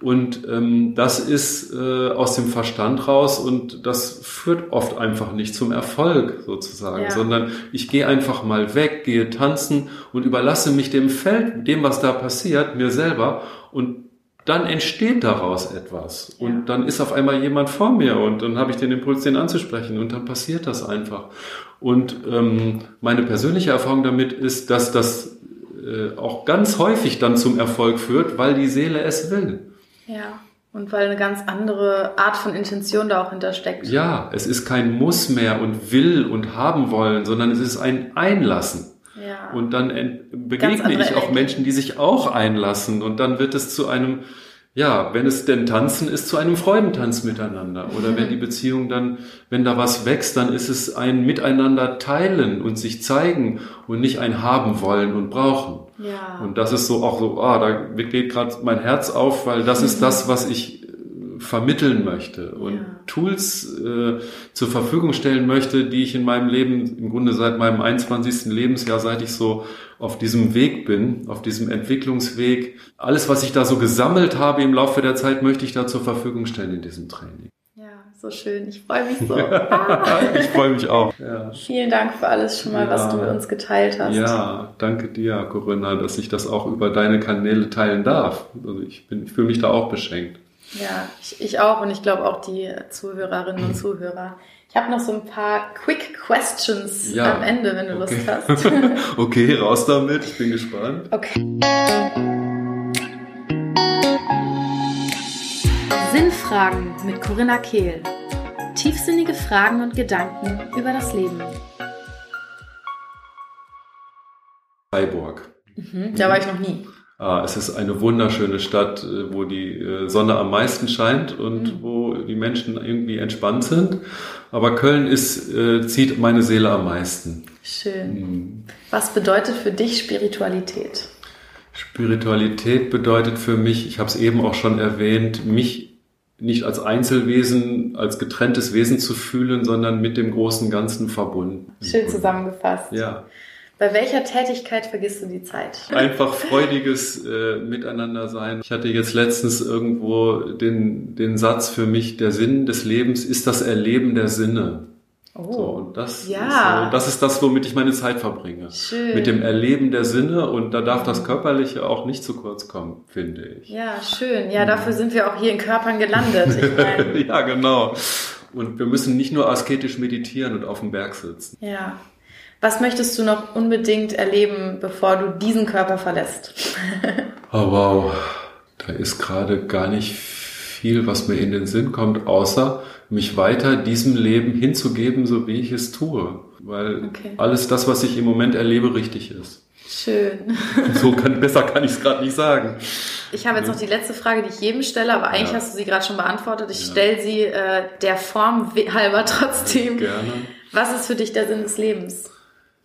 Und ähm, das ist äh, aus dem Verstand raus und das führt oft einfach nicht zum Erfolg sozusagen, ja. sondern ich gehe einfach mal weg, gehe tanzen und überlasse mich dem Feld, dem, was da passiert, mir selber und dann entsteht daraus etwas. Und dann ist auf einmal jemand vor mir und dann habe ich den Impuls, den anzusprechen und dann passiert das einfach. Und ähm, meine persönliche Erfahrung damit ist, dass das äh, auch ganz häufig dann zum Erfolg führt, weil die Seele es will. Ja. Und weil eine ganz andere Art von Intention da auch hintersteckt. Ja, es ist kein Muss mehr und will und haben wollen, sondern es ist ein Einlassen. Ja. Und dann begegne ich auch Menschen, die sich auch einlassen. Und dann wird es zu einem, ja, wenn es denn Tanzen ist, zu einem Freudentanz miteinander. Oder wenn die Beziehung dann, wenn da was wächst, dann ist es ein Miteinander teilen und sich zeigen und nicht ein haben wollen und brauchen. Ja. Und das ist so auch so, ah, da geht gerade mein Herz auf, weil das ist das, was ich vermitteln möchte und ja. Tools äh, zur Verfügung stellen möchte, die ich in meinem Leben, im Grunde seit meinem 21. Lebensjahr, seit ich so auf diesem Weg bin, auf diesem Entwicklungsweg, alles, was ich da so gesammelt habe im Laufe der Zeit, möchte ich da zur Verfügung stellen in diesem Training. Ja, so schön. Ich freue mich so. [laughs] ich freue mich auch. Ja. Vielen Dank für alles schon mal, ja. was du mit uns geteilt hast. Ja, danke dir, Corinna, dass ich das auch über deine Kanäle teilen darf. Also ich bin, ich fühle mich da auch beschenkt. Ja, ich, ich auch und ich glaube auch die Zuhörerinnen und [laughs] Zuhörer. Ich habe noch so ein paar Quick Questions ja. am Ende, wenn du okay. Lust hast. [laughs] okay, raus damit. Ich bin gespannt. Okay. Sinnfragen mit Corinna Kehl. Tiefsinnige Fragen und Gedanken über das Leben. Freiburg. Mhm, da war ich noch nie. Ah, es ist eine wunderschöne Stadt, äh, wo die äh, Sonne am meisten scheint und mhm. wo die Menschen irgendwie entspannt sind. Aber Köln ist, äh, zieht meine Seele am meisten. Schön. Mhm. Was bedeutet für dich Spiritualität? Spiritualität bedeutet für mich, ich habe es eben auch schon erwähnt, mich nicht als Einzelwesen, als getrenntes Wesen zu fühlen, sondern mit dem großen Ganzen verbunden. Schön zusammengefasst. Ja. Bei welcher Tätigkeit vergisst du die Zeit? Einfach freudiges äh, Miteinander sein. Ich hatte jetzt letztens irgendwo den, den Satz für mich, der Sinn des Lebens ist das Erleben der Sinne. Oh, so, und das, ja. ist so, das ist das, womit ich meine Zeit verbringe. Schön. Mit dem Erleben der Sinne und da darf das Körperliche auch nicht zu kurz kommen, finde ich. Ja, schön. Ja, dafür sind wir auch hier in Körpern gelandet. [laughs] ja, genau. Und wir müssen nicht nur asketisch meditieren und auf dem Berg sitzen. Ja, was möchtest du noch unbedingt erleben, bevor du diesen Körper verlässt? [laughs] oh wow, da ist gerade gar nicht viel, was mir in den Sinn kommt, außer mich weiter diesem Leben hinzugeben, so wie ich es tue. Weil okay. alles das, was ich im Moment erlebe, richtig ist. Schön. So kann, besser kann ich es gerade nicht sagen. Ich habe jetzt noch die letzte Frage, die ich jedem stelle, aber eigentlich ja. hast du sie gerade schon beantwortet. Ich ja. stelle sie äh, der Form halber trotzdem. Gerne. Was ist für dich der Sinn des Lebens?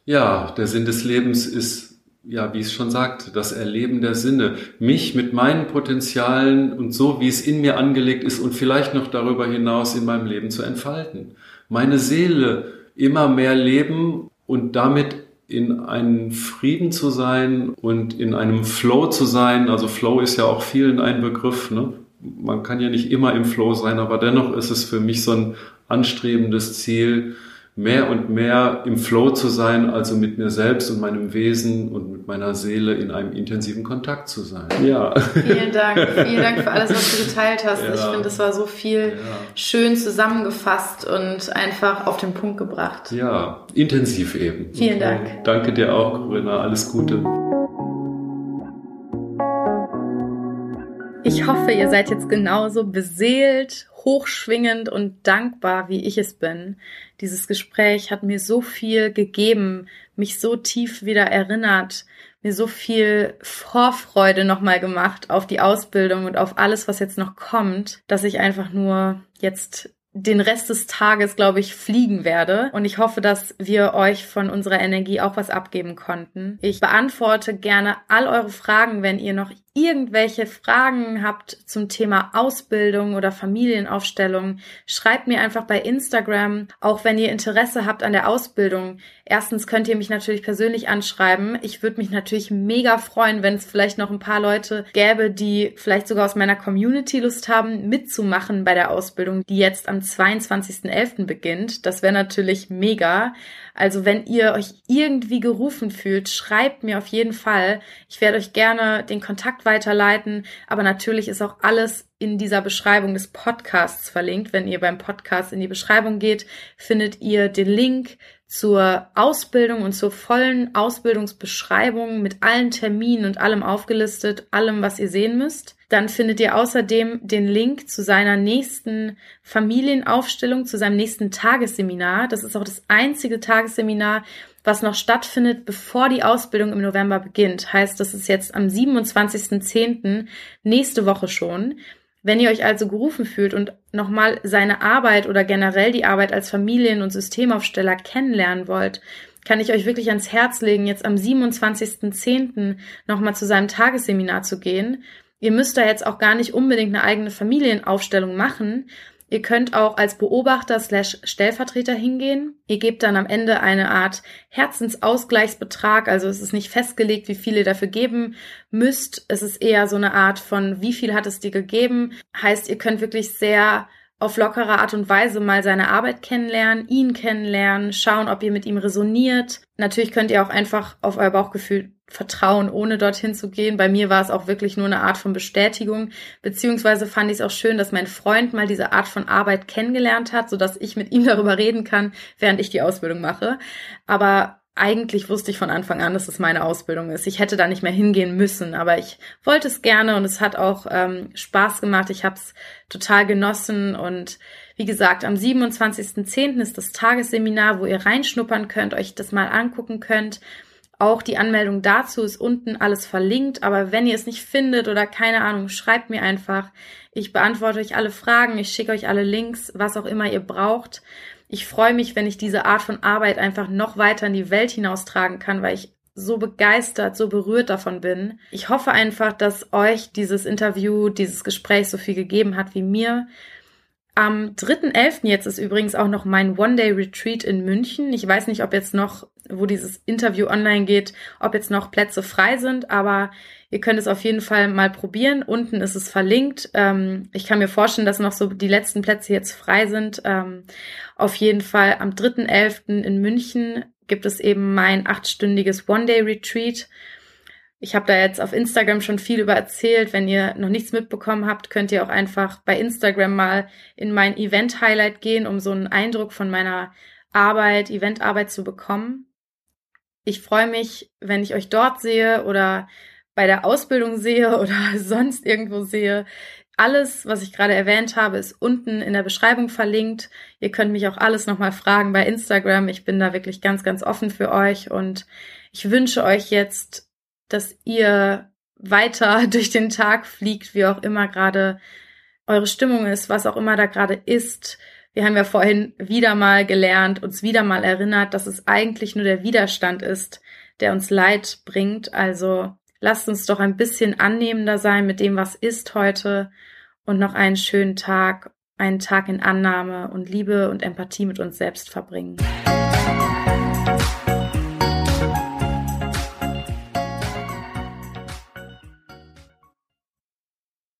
Ja, der Sinn des Lebens ist, ja, wie es schon sagt, das Erleben der Sinne. Mich mit meinen Potenzialen und so, wie es in mir angelegt ist und vielleicht noch darüber hinaus in meinem Leben zu entfalten. Meine Seele immer mehr leben und damit in einem Frieden zu sein und in einem Flow zu sein. Also Flow ist ja auch vielen ein Begriff. Ne? Man kann ja nicht immer im Flow sein, aber dennoch ist es für mich so ein anstrebendes Ziel, mehr und mehr im Flow zu sein, also mit mir selbst und meinem Wesen und mit meiner Seele in einem intensiven Kontakt zu sein. Ja. Vielen Dank. Vielen Dank für alles, was du geteilt hast. Ja. Ich finde, das war so viel ja. schön zusammengefasst und einfach auf den Punkt gebracht. Ja, intensiv eben. Vielen Dank. Und danke dir auch, Corinna. Alles Gute. Ich hoffe, ihr seid jetzt genauso beseelt, hochschwingend und dankbar, wie ich es bin. Dieses Gespräch hat mir so viel gegeben, mich so tief wieder erinnert, mir so viel Vorfreude nochmal gemacht auf die Ausbildung und auf alles, was jetzt noch kommt, dass ich einfach nur jetzt den Rest des Tages, glaube ich, fliegen werde. Und ich hoffe, dass wir euch von unserer Energie auch was abgeben konnten. Ich beantworte gerne all eure Fragen, wenn ihr noch irgendwelche Fragen habt zum Thema Ausbildung oder Familienaufstellung, schreibt mir einfach bei Instagram, auch wenn ihr Interesse habt an der Ausbildung. Erstens könnt ihr mich natürlich persönlich anschreiben. Ich würde mich natürlich mega freuen, wenn es vielleicht noch ein paar Leute gäbe, die vielleicht sogar aus meiner Community Lust haben, mitzumachen bei der Ausbildung, die jetzt am 22.11. beginnt. Das wäre natürlich mega. Also wenn ihr euch irgendwie gerufen fühlt, schreibt mir auf jeden Fall. Ich werde euch gerne den Kontakt weiterleiten, aber natürlich ist auch alles in dieser Beschreibung des Podcasts verlinkt. Wenn ihr beim Podcast in die Beschreibung geht, findet ihr den Link zur Ausbildung und zur vollen Ausbildungsbeschreibung mit allen Terminen und allem aufgelistet, allem, was ihr sehen müsst. Dann findet ihr außerdem den Link zu seiner nächsten Familienaufstellung, zu seinem nächsten Tagesseminar. Das ist auch das einzige Tagesseminar, was noch stattfindet, bevor die Ausbildung im November beginnt. Heißt, das ist jetzt am 27.10. nächste Woche schon. Wenn ihr euch also gerufen fühlt und nochmal seine Arbeit oder generell die Arbeit als Familien- und Systemaufsteller kennenlernen wollt, kann ich euch wirklich ans Herz legen, jetzt am 27.10. nochmal zu seinem Tagesseminar zu gehen. Ihr müsst da jetzt auch gar nicht unbedingt eine eigene Familienaufstellung machen. Ihr könnt auch als Beobachter slash Stellvertreter hingehen. Ihr gebt dann am Ende eine Art Herzensausgleichsbetrag. Also es ist nicht festgelegt, wie viel ihr dafür geben müsst. Es ist eher so eine Art von, wie viel hat es dir gegeben. Heißt, ihr könnt wirklich sehr auf lockere Art und Weise mal seine Arbeit kennenlernen, ihn kennenlernen, schauen, ob ihr mit ihm resoniert. Natürlich könnt ihr auch einfach auf euer Bauchgefühl vertrauen, ohne dorthin zu gehen. Bei mir war es auch wirklich nur eine Art von Bestätigung, beziehungsweise fand ich es auch schön, dass mein Freund mal diese Art von Arbeit kennengelernt hat, sodass ich mit ihm [laughs] darüber reden kann, während ich die Ausbildung mache. Aber eigentlich wusste ich von Anfang an, dass es meine Ausbildung ist. Ich hätte da nicht mehr hingehen müssen, aber ich wollte es gerne und es hat auch ähm, Spaß gemacht. Ich habe es total genossen und wie gesagt, am 27.10. ist das Tagesseminar, wo ihr reinschnuppern könnt, euch das mal angucken könnt. Auch die Anmeldung dazu ist unten alles verlinkt, aber wenn ihr es nicht findet oder keine Ahnung, schreibt mir einfach. Ich beantworte euch alle Fragen, ich schicke euch alle Links, was auch immer ihr braucht. Ich freue mich, wenn ich diese Art von Arbeit einfach noch weiter in die Welt hinaustragen kann, weil ich so begeistert, so berührt davon bin. Ich hoffe einfach, dass euch dieses Interview, dieses Gespräch so viel gegeben hat wie mir. Am 3.11. jetzt ist übrigens auch noch mein One-Day-Retreat in München. Ich weiß nicht, ob jetzt noch, wo dieses Interview online geht, ob jetzt noch Plätze frei sind, aber ihr könnt es auf jeden Fall mal probieren. Unten ist es verlinkt. Ähm, ich kann mir vorstellen, dass noch so die letzten Plätze jetzt frei sind. Ähm, auf jeden Fall am 3.11. in München gibt es eben mein achtstündiges One-Day-Retreat. Ich habe da jetzt auf Instagram schon viel über erzählt. Wenn ihr noch nichts mitbekommen habt, könnt ihr auch einfach bei Instagram mal in mein Event-Highlight gehen, um so einen Eindruck von meiner Arbeit, Eventarbeit zu bekommen. Ich freue mich, wenn ich euch dort sehe oder bei der Ausbildung sehe [laughs] oder sonst irgendwo sehe. Alles, was ich gerade erwähnt habe, ist unten in der Beschreibung verlinkt. Ihr könnt mich auch alles nochmal fragen bei Instagram. Ich bin da wirklich ganz, ganz offen für euch und ich wünsche euch jetzt dass ihr weiter [laughs] durch den Tag fliegt, wie auch immer gerade eure Stimmung ist, was auch immer da gerade ist. Wir haben ja vorhin wieder mal gelernt, uns wieder mal erinnert, dass es eigentlich nur der Widerstand ist, der uns Leid bringt. Also lasst uns doch ein bisschen annehmender sein mit dem, was ist heute und noch einen schönen Tag, einen Tag in Annahme und Liebe und Empathie mit uns selbst verbringen.